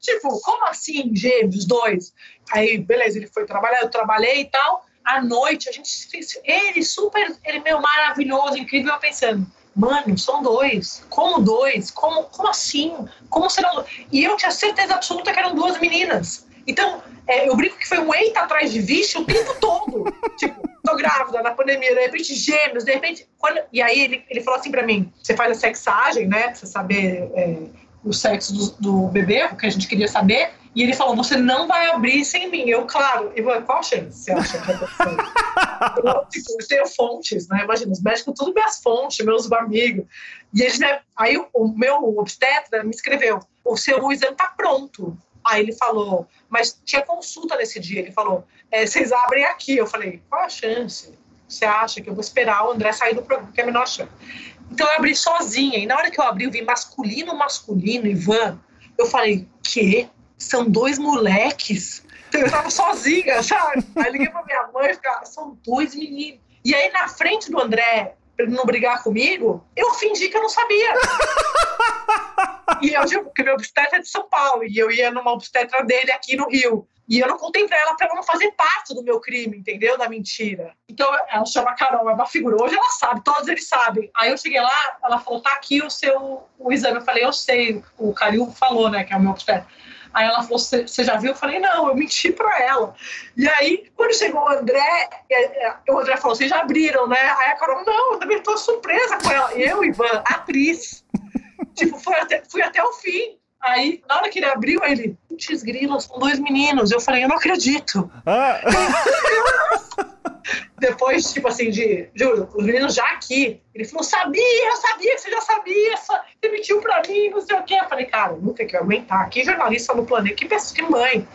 Tipo, como assim, gêmeos, dois? Aí, beleza, ele foi trabalhar, eu trabalhei e tal. À noite, a gente fez. Ele super, ele meio maravilhoso, incrível, eu pensando Mano, são dois. Como dois? Como, como assim? Como serão? E eu tinha certeza absoluta que eram duas meninas. Então, é, eu brinco que foi um eita atrás de bicho o tempo todo. (laughs) tipo, tô grávida na pandemia, de repente gêmeos, de repente. Quando... E aí ele, ele falou assim pra mim: você faz a sexagem, né? Pra você saber é, o sexo do, do bebê, o que a gente queria saber. E ele falou: Você não vai abrir sem mim. Eu, claro. E qual chance você acha que (laughs) eu, tipo, eu tenho fontes, né? Imagina, os médicos, tudo minhas fontes, meus amigos. E eles, né? Aí o meu obstetra me escreveu: O seu exame tá pronto. Aí ele falou: Mas tinha consulta nesse dia. Ele falou: é, Vocês abrem aqui. Eu falei: Qual a chance? Você acha que eu vou esperar o André sair do programa? Que é a menor chance. Então eu abri sozinha. E na hora que eu abri, eu vi masculino, masculino, Ivan. Eu falei: Que? são dois moleques. Eu tava sozinha, sabe? Aí liguei pra minha mãe e são dois meninos. E aí, na frente do André, pra ele não brigar comigo, eu fingi que eu não sabia. e eu, porque meu obstetra é de São Paulo, e eu ia numa obstetra dele aqui no Rio. E eu não contei pra ela pra ela não fazer parte do meu crime, entendeu? Da mentira. Então ela chama Carol, é uma figura. Hoje ela sabe, todos eles sabem. Aí eu cheguei lá, ela falou: tá aqui o seu o exame. Eu falei: eu sei, o Calil falou, né, que é o meu obstetra. Aí ela falou: Você já viu? Eu falei: Não, eu menti para ela. E aí, quando chegou o André, é, é, o André falou: Vocês já abriram, né? Aí a Carol: Não, eu também estou surpresa com ela. E eu, Ivan, atriz. (laughs) tipo, fui até, fui até o fim. Aí, na hora que ele abriu, ele, putz, grila, são dois meninos. Eu falei, eu não acredito. Ah. Depois, tipo assim, de, os meninos já aqui, ele falou, sabia, eu sabia que você já sabia, você mentiu pra mim, não sei o quê. Eu falei, cara, nunca que aguentar. Que jornalista no planeta, que mãe.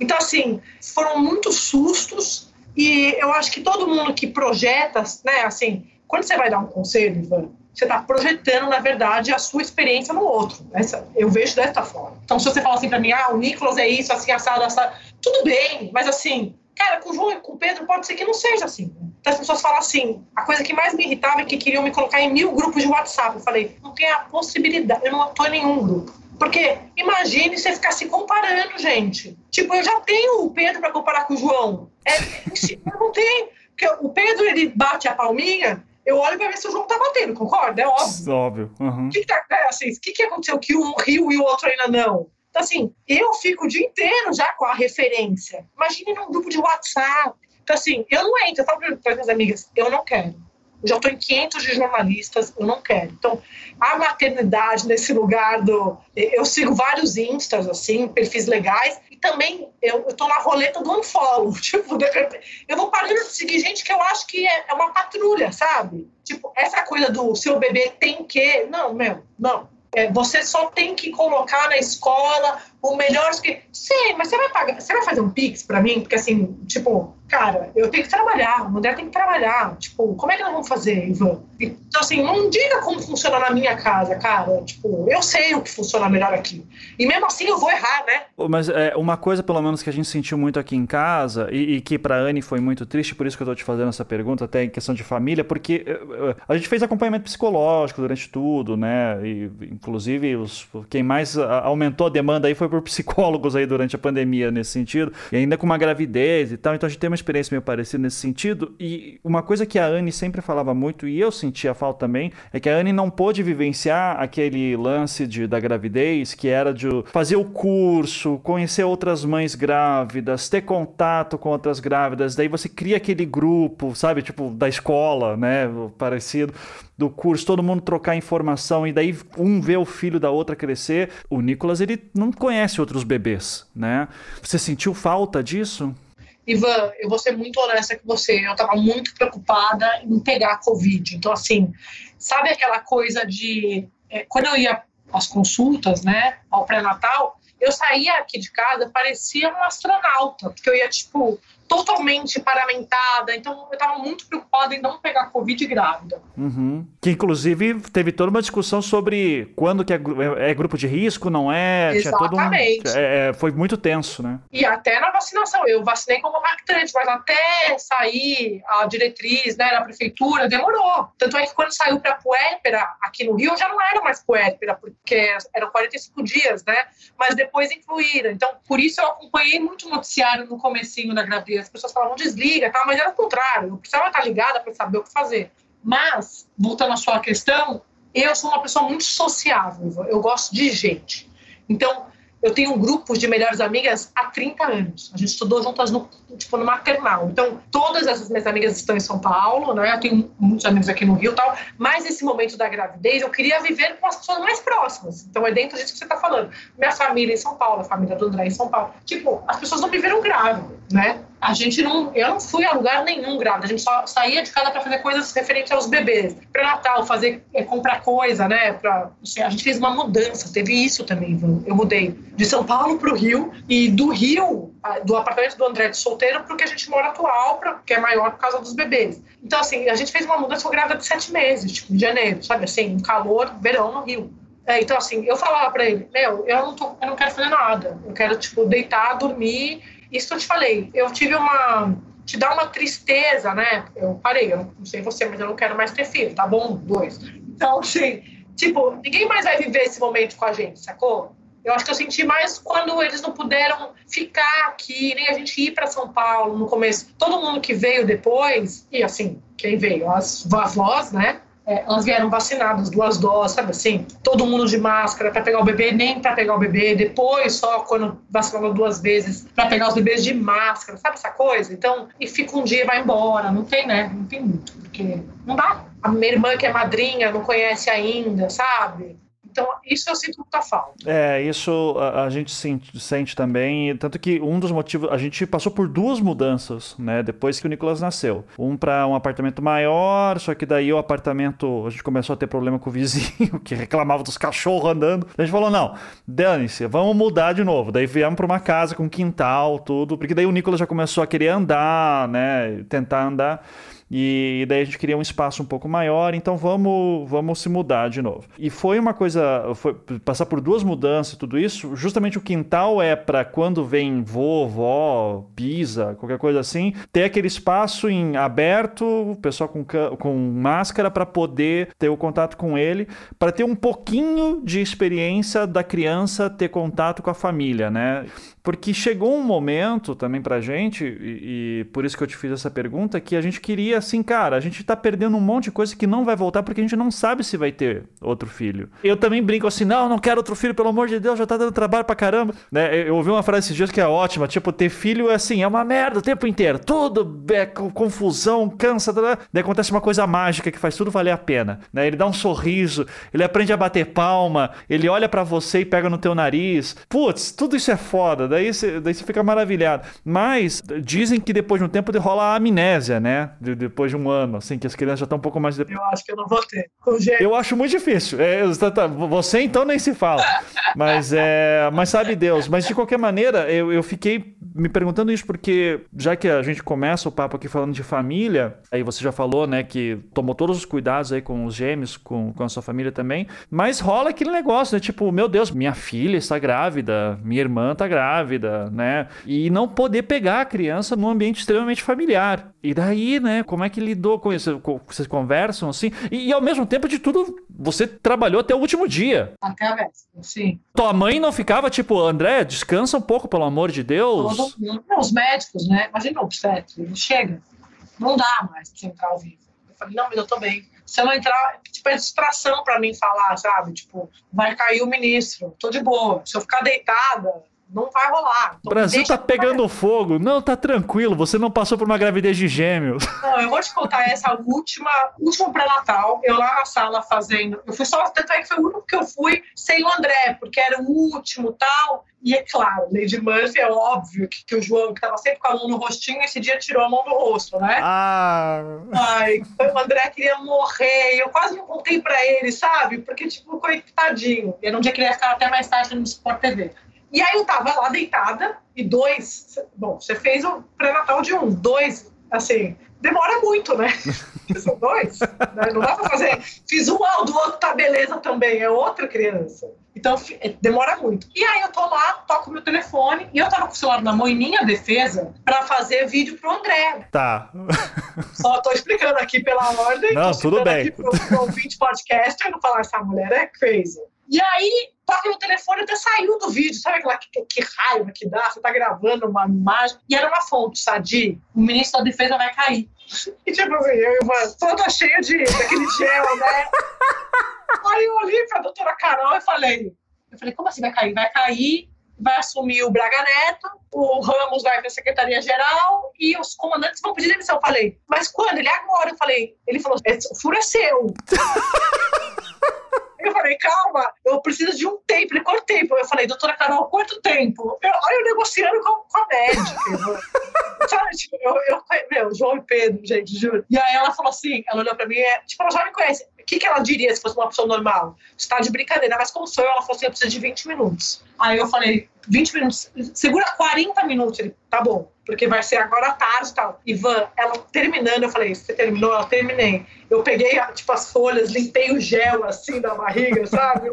Então, assim, foram muitos sustos e eu acho que todo mundo que projeta, né, assim, quando você vai dar um conselho, Ivan, você está projetando, na verdade, a sua experiência no outro. Essa, eu vejo dessa forma. Então, se você fala assim para mim, ah, o Nicolas é isso, assim, assado, assado, tudo bem, mas assim, cara, com o João e com o Pedro pode ser que não seja assim. Então, as pessoas falam assim, a coisa que mais me irritava é que queriam me colocar em mil grupos de WhatsApp. Eu falei, não tem a possibilidade, eu não estou em nenhum grupo. Porque imagine você ficar se comparando, gente. Tipo, eu já tenho o Pedro para comparar com o João. É, eu não tenho. Porque o Pedro, ele bate a palminha, eu olho para ver se o João tá batendo, concorda? É óbvio. Óbvio. Uhum. O que, que, tá, é, assim, que, que aconteceu que um riu e o outro ainda não? Então, assim, eu fico o dia inteiro já com a referência. Imagine num grupo de WhatsApp. Então, assim, eu não entro. Eu falo para minhas amigas, eu não quero. Eu já estou em 500 de jornalistas, eu não quero. Então, a maternidade nesse lugar do. Eu sigo vários instas, assim, perfis legais, e também eu estou na roleta do unfollow. (laughs) Tipo, eu vou parando de seguir gente que eu acho que é, é uma patrulha, sabe? Tipo, essa coisa do seu bebê tem que. Não, meu, não. É, você só tem que colocar na escola o melhor que. Sim, mas você vai pagar. Você vai fazer um Pix para mim? Porque assim, tipo, cara, eu tenho que trabalhar, a mulher tem que trabalhar. Tipo, como é que nós vamos fazer, Ivan? Então, assim, não diga como funciona na minha casa, cara. Tipo, eu sei o que funciona melhor aqui. E mesmo assim eu vou errar, né? Mas é, uma coisa, pelo menos, que a gente sentiu muito aqui em casa, e, e que pra Anne foi muito triste, por isso que eu tô te fazendo essa pergunta, até em questão de família, porque uh, a gente fez acompanhamento psicológico durante tudo, né? E, inclusive, os, quem mais aumentou a demanda aí foi por psicólogos aí durante a pandemia nesse sentido, e ainda com uma gravidez e tal. Então a gente tem uma experiência meio parecida nesse sentido. E uma coisa que a Anne sempre falava muito, e eu sentia falta também, é que a Anne não pôde vivenciar aquele lance de, da gravidez, que era de fazer o curso, conhecer outras mães grávidas, ter contato com outras grávidas. Daí você cria aquele grupo, sabe, tipo, da escola, né? Parecido do curso, todo mundo trocar informação e daí um vê o filho da outra crescer. O Nicolas, ele não conhece outros bebês, né? Você sentiu falta disso? Ivan, eu vou ser muito honesta com você. Eu estava muito preocupada em pegar a Covid. Então, assim, sabe aquela coisa de. É, quando eu ia às consultas, né, ao pré-natal, eu saía aqui de casa, parecia um astronauta, porque eu ia, tipo, totalmente paramentada. Então, eu estava muito preocupada em não pegar Covid grávida. Uhum. Que, inclusive, teve toda uma discussão sobre quando que é, é, é grupo de risco, não é? Exatamente. Um, é, é, foi muito tenso, né? E até na vacinação. Eu vacinei como lactante, mas até sair a diretriz né, na prefeitura, demorou. Tanto é que quando saiu para puérpera, aqui no Rio, já não era mais puérpera, porque eram 45 dias, né? Mas depois incluíram. Então, por isso eu acompanhei muito noticiário no comecinho da gravidez as pessoas falavam desliga, tá? mas era o contrário, eu precisava estar ligada para saber o que fazer. Mas, voltando à sua questão, eu sou uma pessoa muito sociável, eu gosto de gente. Então, eu tenho um grupo de melhores amigas há 30 anos. A gente estudou juntas no, tipo, no maternal. Então, todas essas minhas amigas estão em São Paulo, né? Eu tenho muitos amigos aqui no Rio e tal. Mas esse momento da gravidez, eu queria viver com as pessoas mais próximas. Então, é dentro disso que você está falando. Minha família em São Paulo, a família do André em São Paulo. Tipo, as pessoas não me viram grávida, né? A gente não, eu não fui a lugar nenhum grávida, a gente só saía de casa para fazer coisas referentes aos bebês, para Natal, fazer é, comprar coisa, né? Para assim, a gente fez uma mudança, teve isso também. Eu mudei de São Paulo para o Rio e do Rio, do apartamento do André de solteiro para o que a gente mora atual, pra, que é maior por causa dos bebês. Então assim, a gente fez uma mudança, grávida de sete meses, tipo, em janeiro, sabe? Assim, um calor, verão no Rio. É, então assim, eu falava para ele, meu, eu não tô, eu não quero fazer nada, eu quero tipo deitar, dormir isso que eu te falei, eu tive uma. Te dá uma tristeza, né? Eu parei, eu não sei você, mas eu não quero mais ter filho, tá bom? Dois. Então, assim, tipo, ninguém mais vai viver esse momento com a gente, sacou? Eu acho que eu senti mais quando eles não puderam ficar aqui, nem a gente ir para São Paulo no começo. Todo mundo que veio depois, e assim, quem veio? As avós, né? É, elas vieram vacinadas, duas doses, sabe assim? Todo mundo de máscara para pegar o bebê, nem para pegar o bebê, depois só quando vacinava duas vezes para pegar os bebês de máscara, sabe essa coisa? Então, e fica um dia e vai embora, não tem, né? Não tem muito, porque não dá. A minha irmã que é madrinha não conhece ainda, sabe? Então, isso eu sinto muita falta. É, isso a, a gente sente, sente, também. Tanto que um dos motivos. A gente passou por duas mudanças, né? Depois que o Nicolas nasceu. Um para um apartamento maior, só que daí o apartamento. A gente começou a ter problema com o vizinho, (laughs) que reclamava dos cachorros andando. A gente falou: não, dane-se, vamos mudar de novo. Daí viemos para uma casa com quintal, tudo. Porque daí o Nicolas já começou a querer andar, né? Tentar andar. E daí a gente queria um espaço um pouco maior, então vamos, vamos se mudar de novo. E foi uma coisa, foi passar por duas mudanças, tudo isso. Justamente o quintal é para quando vem vovó, pisa, qualquer coisa assim, ter aquele espaço em aberto, o pessoal com, com máscara para poder ter o contato com ele, para ter um pouquinho de experiência da criança ter contato com a família, né? Porque chegou um momento também pra gente, e, e, por isso que eu te fiz essa pergunta, que a gente queria, assim, cara, a gente tá perdendo um monte de coisa que não vai voltar porque a gente não sabe se vai ter outro filho. Eu também brinco assim, não, não quero outro filho, pelo amor de Deus, já tá dando trabalho pra caramba. Né? Eu ouvi uma frase esses dias que é ótima, tipo, ter filho é assim, é uma merda o tempo inteiro, tudo é confusão, cansa, tá, tá. daí acontece uma coisa mágica que faz tudo valer a pena, né? Ele dá um sorriso, ele aprende a bater palma, ele olha para você e pega no teu nariz. Putz, tudo isso é foda daí você, daí fica maravilhado. Mas dizem que depois de um tempo rola a amnésia, né? De, depois de um ano, assim, que as crianças já estão um pouco mais. Eu acho que eu não vou ter. Eu acho muito difícil. É, tá, você então nem se fala. Mas, é, mas sabe Deus. Mas de qualquer maneira, eu, eu fiquei me perguntando isso porque, já que a gente começa o papo aqui falando de família, aí você já falou, né, que tomou todos os cuidados aí com os gêmeos, com, com a sua família também, mas rola aquele negócio, né, tipo, meu Deus, minha filha está grávida, minha irmã está grávida, né, e não poder pegar a criança num ambiente extremamente familiar. E daí, né, como é que lidou com isso? Vocês conversam assim? E, e ao mesmo tempo de tudo, você trabalhou até o último dia. Até a sim. Tua mãe não ficava tipo, André, descansa um pouco, pelo amor de Deus. Todo mundo. os médicos, né? Imagina o obstetra, ele chega, não dá mais pra entrar ao vivo. Eu falei, não, mas eu tô bem. Se eu não entrar, tipo, é distração pra mim falar, sabe? Tipo, vai cair o ministro, tô de boa. Se eu ficar deitada, não vai rolar. Então, o Brasil tá pegando fogo. Não, tá tranquilo, você não passou por uma gravidez de gêmeos. (laughs) Não, eu vou te contar essa última, último pré-natal, eu lá na sala fazendo, eu fui só, tanto é que foi o único que eu fui sem o André, porque era o último tal, e é claro, Lady Murphy é óbvio que, que o João, que tava sempre com a mão no rostinho, esse dia tirou a mão do rosto, né? Ah! Ai, o André queria morrer, eu quase não contei pra ele, sabe? Porque, tipo, coitadinho. Era um dia que ele ia ficar até mais tarde no Sport TV. E aí eu tava lá deitada e dois. Bom, você fez o pré-natal de um, dois, assim, demora muito, né? (laughs) São dois. Né? Não dá pra fazer. Fiz um, ah, do outro tá beleza também, é outra criança. Então é, demora muito. E aí eu tô lá, toco meu telefone e eu tava com o celular na moininha defesa para fazer vídeo pro André. Tá. Só tô explicando aqui pela ordem. Não, tudo bem. Aqui pro, pro ouvinte podcast, eu não falar essa mulher é crazy. E aí, toca no telefone até saiu do vídeo. Sabe aquela que, que, raiva que dá? Você tá gravando uma imagem. E era uma fonte, Sadi. O ministro da Defesa vai cair. (laughs) E tipo assim, eu e o toda cheia de, daquele gel, né? (laughs) Aí eu olhei pra doutora Carol e falei, eu falei, como assim vai cair? Vai cair, vai assumir o Braga Neto, o Ramos vai para a Secretaria-Geral e os comandantes vão pedir demissão. Eu falei, mas quando? Ele é agora. Eu falei, ele falou, o furo é seu. (laughs) Eu falei, calma, eu preciso de um tempo. Ele, quanto tempo? Eu falei, doutora Carol, quanto tempo? Eu, olha, eu negociando com, com a médica. (laughs) Sabe, tipo, eu, eu, meu, João e Pedro, gente, juro. E aí ela falou assim, ela olhou pra mim, é, tipo, ela já me conhece. O que, que ela diria se fosse uma pessoa normal? Está de brincadeira, mas como sou eu, ela falou assim, eu preciso de 20 minutos. Aí eu falei, 20 minutos, segura 40 minutos. Ele, tá bom, porque vai ser agora à tarde e tal. Ivan, ela terminando, eu falei, você terminou? Ela terminei. Eu peguei, tipo, as folhas, limpei o gel, assim, da barriga, sabe?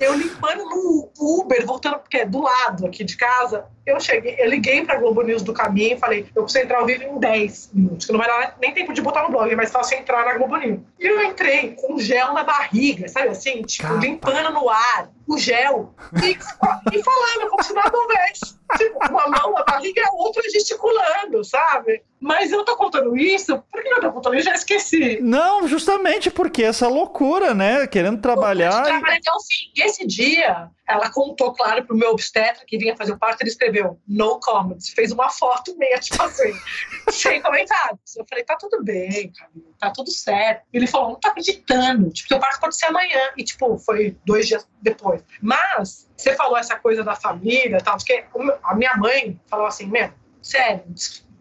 Eu limpando no Uber, voltando, porque é do lado aqui de casa, eu cheguei, eu liguei pra Globo News do caminho e falei, eu preciso entrar ao vivo em 10 minutos, que não vai dar nem tempo de botar no blog, é mais fácil entrar na Globo News. E eu entrei com gel na barriga, sabe assim? Tipo, Capa. limpando no ar, o gel, e, e falando como se nada houvesse. Tipo, uma mão na barriga e a outra gesticulando, sabe? Mas eu tô contando isso, por que eu tô contando isso? Já esqueci. Não, justamente porque essa loucura, né? Querendo trabalhar. Trabalhar até o fim. Esse dia, ela contou, claro, pro meu obstetra que vinha fazer o parto, ele escreveu no comments, fez uma foto meia, tipo assim, (laughs) sem comentários. Eu falei, tá tudo bem, tá tudo certo. Ele falou, não tô acreditando, tipo, teu parto pode ser amanhã. E, tipo, foi dois dias depois. Mas, você falou essa coisa da família tal, porque a minha mãe falou assim, meu, sério,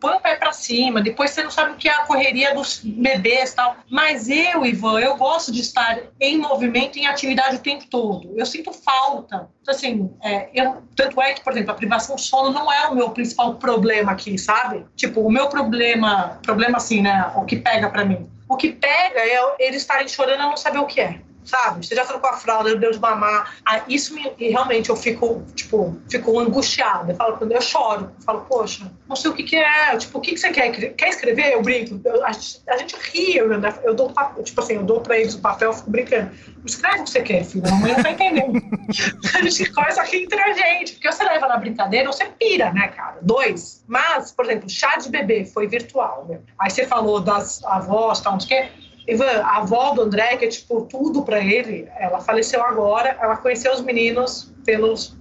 põe o pé para cima, depois você não sabe o que é a correria dos bebês e tal. Mas eu, Ivan, eu gosto de estar em movimento, em atividade o tempo todo. Eu sinto falta. Então, assim, é, eu, tanto é que, por exemplo, a privação de sono não é o meu principal problema aqui, sabe? Tipo, o meu problema, problema assim, né, o que pega para mim. O que pega é eles estarem chorando e não saber o que é sabe? Você já trocou a fralda, deu de mamar. Ah, isso me, realmente eu fico, tipo, fico angustiada. Eu falo, quando eu choro, eu falo, poxa, não sei o que, que é. Tipo, o que, que você quer? Quer escrever? Eu brinco. Eu, a, a, gente ri, eu, eu dou tipo assim, eu dou pra eles o papel, eu fico brincando. Escreve o que você quer, filho. A mãe não tá entendendo. (laughs) a gente começa aqui entre a gente. Porque você leva na brincadeira, você pira, né, cara? Dois. Mas, por exemplo, chá de bebê foi virtual, né? Aí você falou das avós, tal, não sei o quê Ivan, a avó do André, que é tipo tudo para ele, ela faleceu agora, ela conheceu os meninos pelos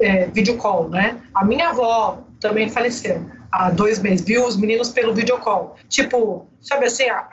é, video call, né? A minha avó também faleceu há dois meses, viu os meninos pelo video call. Tipo, sabe assim, a,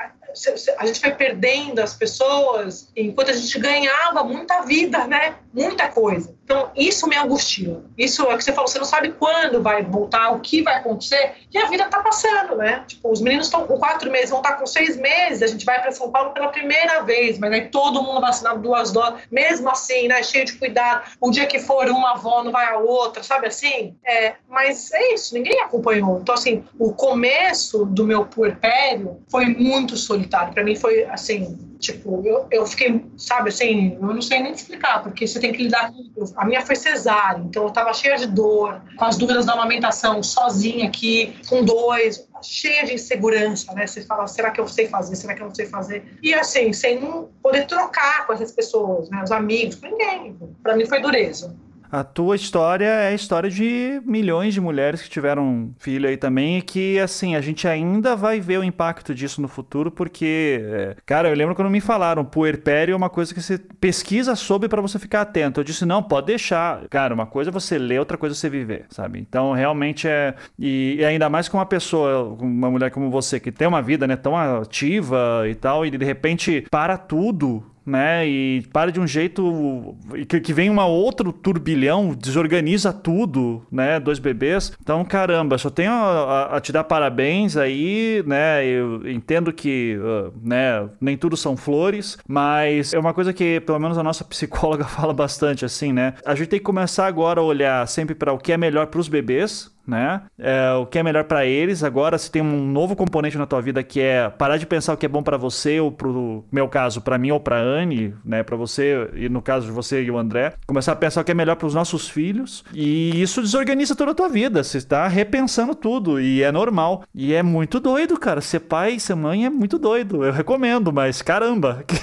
a gente foi perdendo as pessoas enquanto a gente ganhava muita vida, né? Muita coisa. Então, isso me angustia. Isso é que você falou, você não sabe quando vai voltar, o que vai acontecer, e a vida tá passando, né? Tipo, os meninos estão com quatro meses, vão estar tá com seis meses, a gente vai para São Paulo pela primeira vez, mas aí todo mundo vacinado duas doses, mesmo assim, né? Cheio de cuidado. O dia que for uma avó, não vai a outra, sabe assim? É, mas é isso, ninguém acompanhou. Então, assim, o começo do meu puerpério foi muito solitário. Para mim foi, assim, Tipo, eu, eu fiquei, sabe, assim, eu não sei nem explicar, porque você tem que lidar com. A minha foi cesárea, então eu tava cheia de dor, com as dúvidas da amamentação, sozinha aqui, com dois, cheia de insegurança, né? Você fala, será que eu sei fazer? Será que eu não sei fazer? E assim, sem poder trocar com essas pessoas, né? Os amigos, com ninguém. Para mim foi dureza. A tua história é a história de milhões de mulheres que tiveram filho aí também e que, assim, a gente ainda vai ver o impacto disso no futuro, porque, é, cara, eu lembro quando me falaram, puerpério é uma coisa que você pesquisa sobre para você ficar atento. Eu disse, não, pode deixar. Cara, uma coisa é você ler, outra coisa é você viver, sabe? Então, realmente é... E ainda mais com uma pessoa, uma mulher como você, que tem uma vida, né, tão ativa e tal, e de repente para tudo né? E para de um jeito que, vem uma outro turbilhão, desorganiza tudo, né? Dois bebês. Então, caramba, só tenho a, a, a te dar parabéns aí, né? Eu entendo que, uh, né? Nem tudo são flores, mas é uma coisa que pelo menos a nossa (laughs) psicóloga fala bastante assim, né? A gente tem que começar agora a olhar sempre para o que é melhor para os bebês, né? É, o que é melhor para eles. Agora, se tem um novo componente na tua vida que é parar de pensar o que é bom para você ou pro meu caso, para mim ou para Anne, né? Para você e no caso de você e o André, começar a pensar o que é melhor para os nossos filhos e isso desorganiza toda a tua vida. Você está repensando tudo e é normal e é muito doido, cara. Ser pai, ser mãe é muito doido. Eu recomendo, mas caramba. (laughs)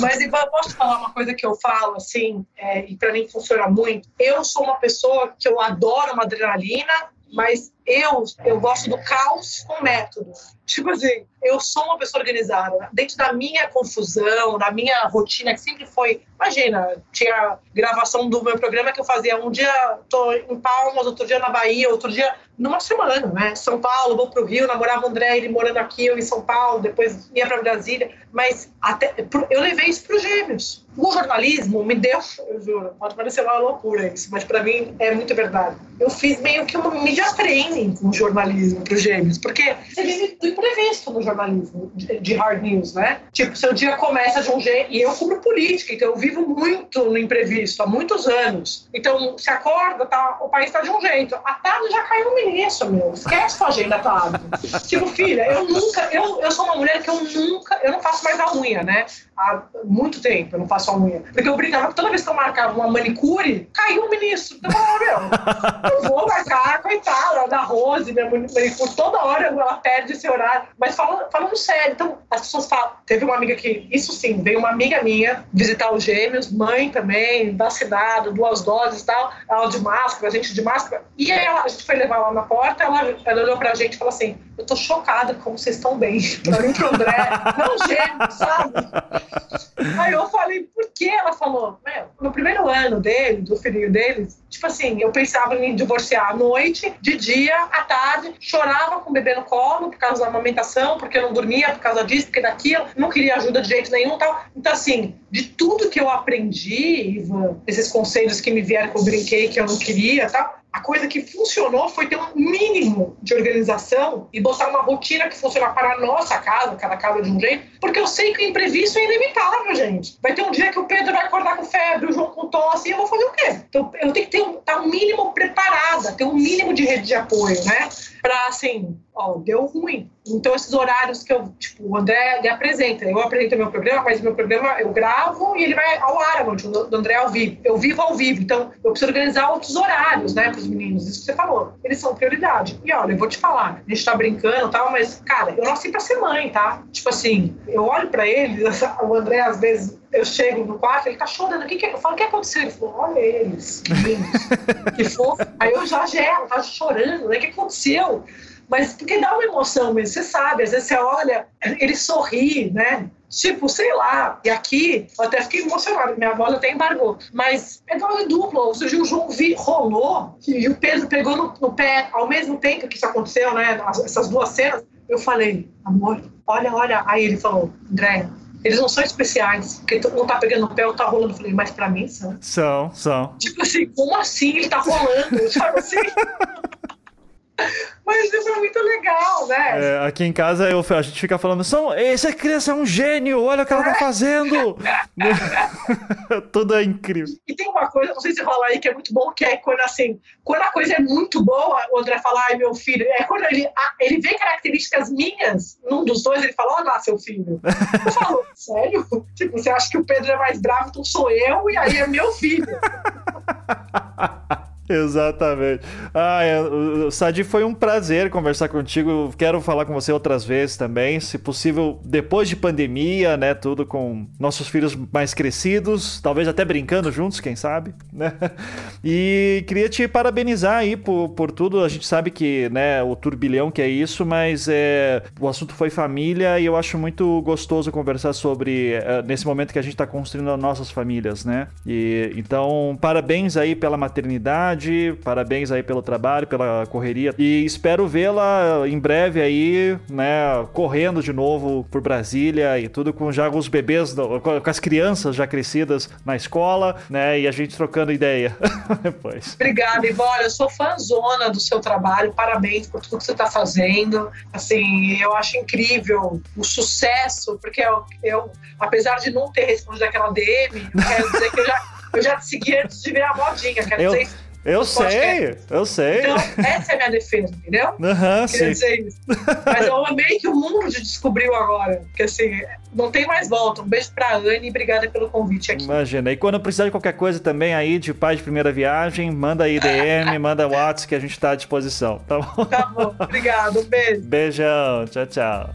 Mas Ivan, posso falar uma coisa que eu falo assim é, e para mim funciona muito. Eu sou uma pessoa que eu adoro uma adrenalina mas eu, eu gosto do caos com método. Tipo assim, eu sou uma pessoa organizada. Dentro da minha confusão, da minha rotina, que sempre foi. Imagina, tinha gravação do meu programa que eu fazia um dia tô em Palmas, outro dia na Bahia, outro dia numa semana, né? São Paulo, vou pro Rio, namorava o André, ele morando aqui, eu em São Paulo, depois ia para Brasília. Mas até eu levei isso para os gêmeos. O jornalismo me deu, eu juro, pode parecer uma loucura isso, mas para mim é muito verdade. Eu fiz meio que um media training com o jornalismo para os gêmeos, porque você vive do imprevisto no jornalismo de hard news, né? Tipo, seu dia começa de um jeito, e eu cubro política, então eu vivo muito no imprevisto há muitos anos. Então, se acorda, tá, o país está de um jeito. A tarde já caiu no ministro, meu. Esquece sua agenda tarde. tipo, filha, eu nunca, eu, eu sou uma mulher que eu nunca, eu não faço mais a unha, né? Há muito tempo eu não faço a unha. Porque eu brincava que toda vez que eu marcava uma manicure, caiu o ministro. Então, meu, eu vou marcar, coitada, da Rose, minha manicure, toda hora ela perde esse horário. Mas falando, falando sério, então as pessoas falam. Teve uma amiga que, isso sim, veio uma amiga minha visitar os gêmeos, mãe também, vacinada, duas doses e tal, ela de máscara, a gente de máscara. E aí ela, a gente foi levar lá na porta, ela, ela olhou pra gente e falou assim: Eu tô chocada como vocês estão bem. Pro André, não gêmeo, sabe? (laughs) Aí eu falei, por que? Ela falou, no primeiro ano dele, do filhinho dele, tipo assim, eu pensava em divorciar à noite, de dia, à tarde, chorava com o bebê no colo por causa da amamentação, porque eu não dormia por causa disso, porque daquilo, não queria ajuda de jeito nenhum tal. Então, assim, de tudo que eu aprendi, Ivan, esses conselhos que me vieram que eu brinquei, que eu não queria tal, a coisa que funcionou foi ter um mínimo de organização e botar uma rotina que funciona para a nossa casa, cada casa de um jeito, porque eu sei que o imprevisto é inevitável, gente. Vai ter um dia que o Pedro vai acordar com febre, o João com tosse, e eu vou fazer o quê? Então, eu tenho que ter um, tá um mínimo preparada, ter um mínimo de rede de apoio, né? Para, assim, ó, deu ruim. Então, esses horários que eu, tipo, o André ele apresenta, eu apresento meu programa, mas meu programa eu gravo e ele vai ao ar, o do André ao vivo. Eu vivo ao vivo, então eu preciso organizar outros horários, né, para os meninos. Isso que você falou, eles são prioridade. E olha, eu vou te falar, a gente tá brincando e tal, mas, cara, eu nasci para ser mãe, tá? Tipo assim, eu olho para ele, (laughs) o André às vezes eu chego no quarto, ele tá chorando. O que, que é? Eu falo, o que aconteceu? Ele falou, olha eles, (laughs) que fofo. Aí eu já gelo, tá chorando, né? O que aconteceu? Mas porque dá uma emoção mesmo, você sabe, às vezes você olha, ele sorri, né? Tipo, sei lá, e aqui eu até fiquei emocionada, minha voz até embargou. Mas é dose dupla, ou seja, o João vi, rolou e o Pedro pegou no, no, pé ao mesmo tempo que isso aconteceu, né? Essas duas cenas. Eu falei, amor, olha, olha. Aí ele falou, André, eles não são especiais, porque não tá pegando no pé ou tá rolando. Eu falei, mas pra mim são. São, são. Tipo assim, como assim ele tá rolando? Sabe assim? (laughs) Mas isso é muito legal, né? É, aqui em casa eu, a gente fica falando, São, essa criança é um gênio, olha o que ela tá fazendo. (laughs) Tudo é incrível. E tem uma coisa, não sei se rola aí, que é muito bom, que é quando assim, quando a coisa é muito boa, o André fala, ai meu filho, é quando ele, ele vê características minhas, num dos dois, ele fala, olha lá seu filho. Eu falo, (laughs) sério? Tipo, você acha que o Pedro é mais bravo, então sou eu, e aí é meu filho. (laughs) Exatamente. Ah, é, Sadi, foi um prazer conversar contigo. Quero falar com você outras vezes também, se possível, depois de pandemia, né? Tudo com nossos filhos mais crescidos, talvez até brincando juntos, quem sabe, (laughs) né? E queria te parabenizar aí por, por tudo. A gente sabe que, né, o turbilhão que é isso, mas é, o assunto foi família e eu acho muito gostoso conversar sobre é, nesse momento que a gente está construindo nossas famílias, né? E então, parabéns aí pela maternidade parabéns aí pelo trabalho, pela correria. E espero vê-la em breve aí, né, correndo de novo por Brasília e tudo com já os bebês, com as crianças já crescidas na escola, né, e a gente trocando ideia (laughs) depois. Obrigada, Ivone, eu sou fãzona do seu trabalho, parabéns por tudo que você está fazendo, assim, eu acho incrível o sucesso, porque eu, eu apesar de não ter respondido aquela DM, eu quero dizer que eu já eu já te segui antes de virar modinha, quero eu, dizer isso. Eu sei, eu sei. Então, essa é a minha defesa, entendeu? Aham, uhum, sim. dizer isso. Mas eu amei que o mundo descobriu agora. Porque assim, não tem mais volta. Um beijo pra Anne e obrigada pelo convite aqui. Imagina. E quando precisar de qualquer coisa também aí, de pai de primeira viagem, manda aí DM, (laughs) manda WhatsApp que a gente tá à disposição, tá bom? Tá bom. Obrigado. Um beijo. Beijão. Tchau, tchau.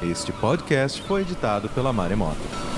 Este podcast foi editado pela Maremoto.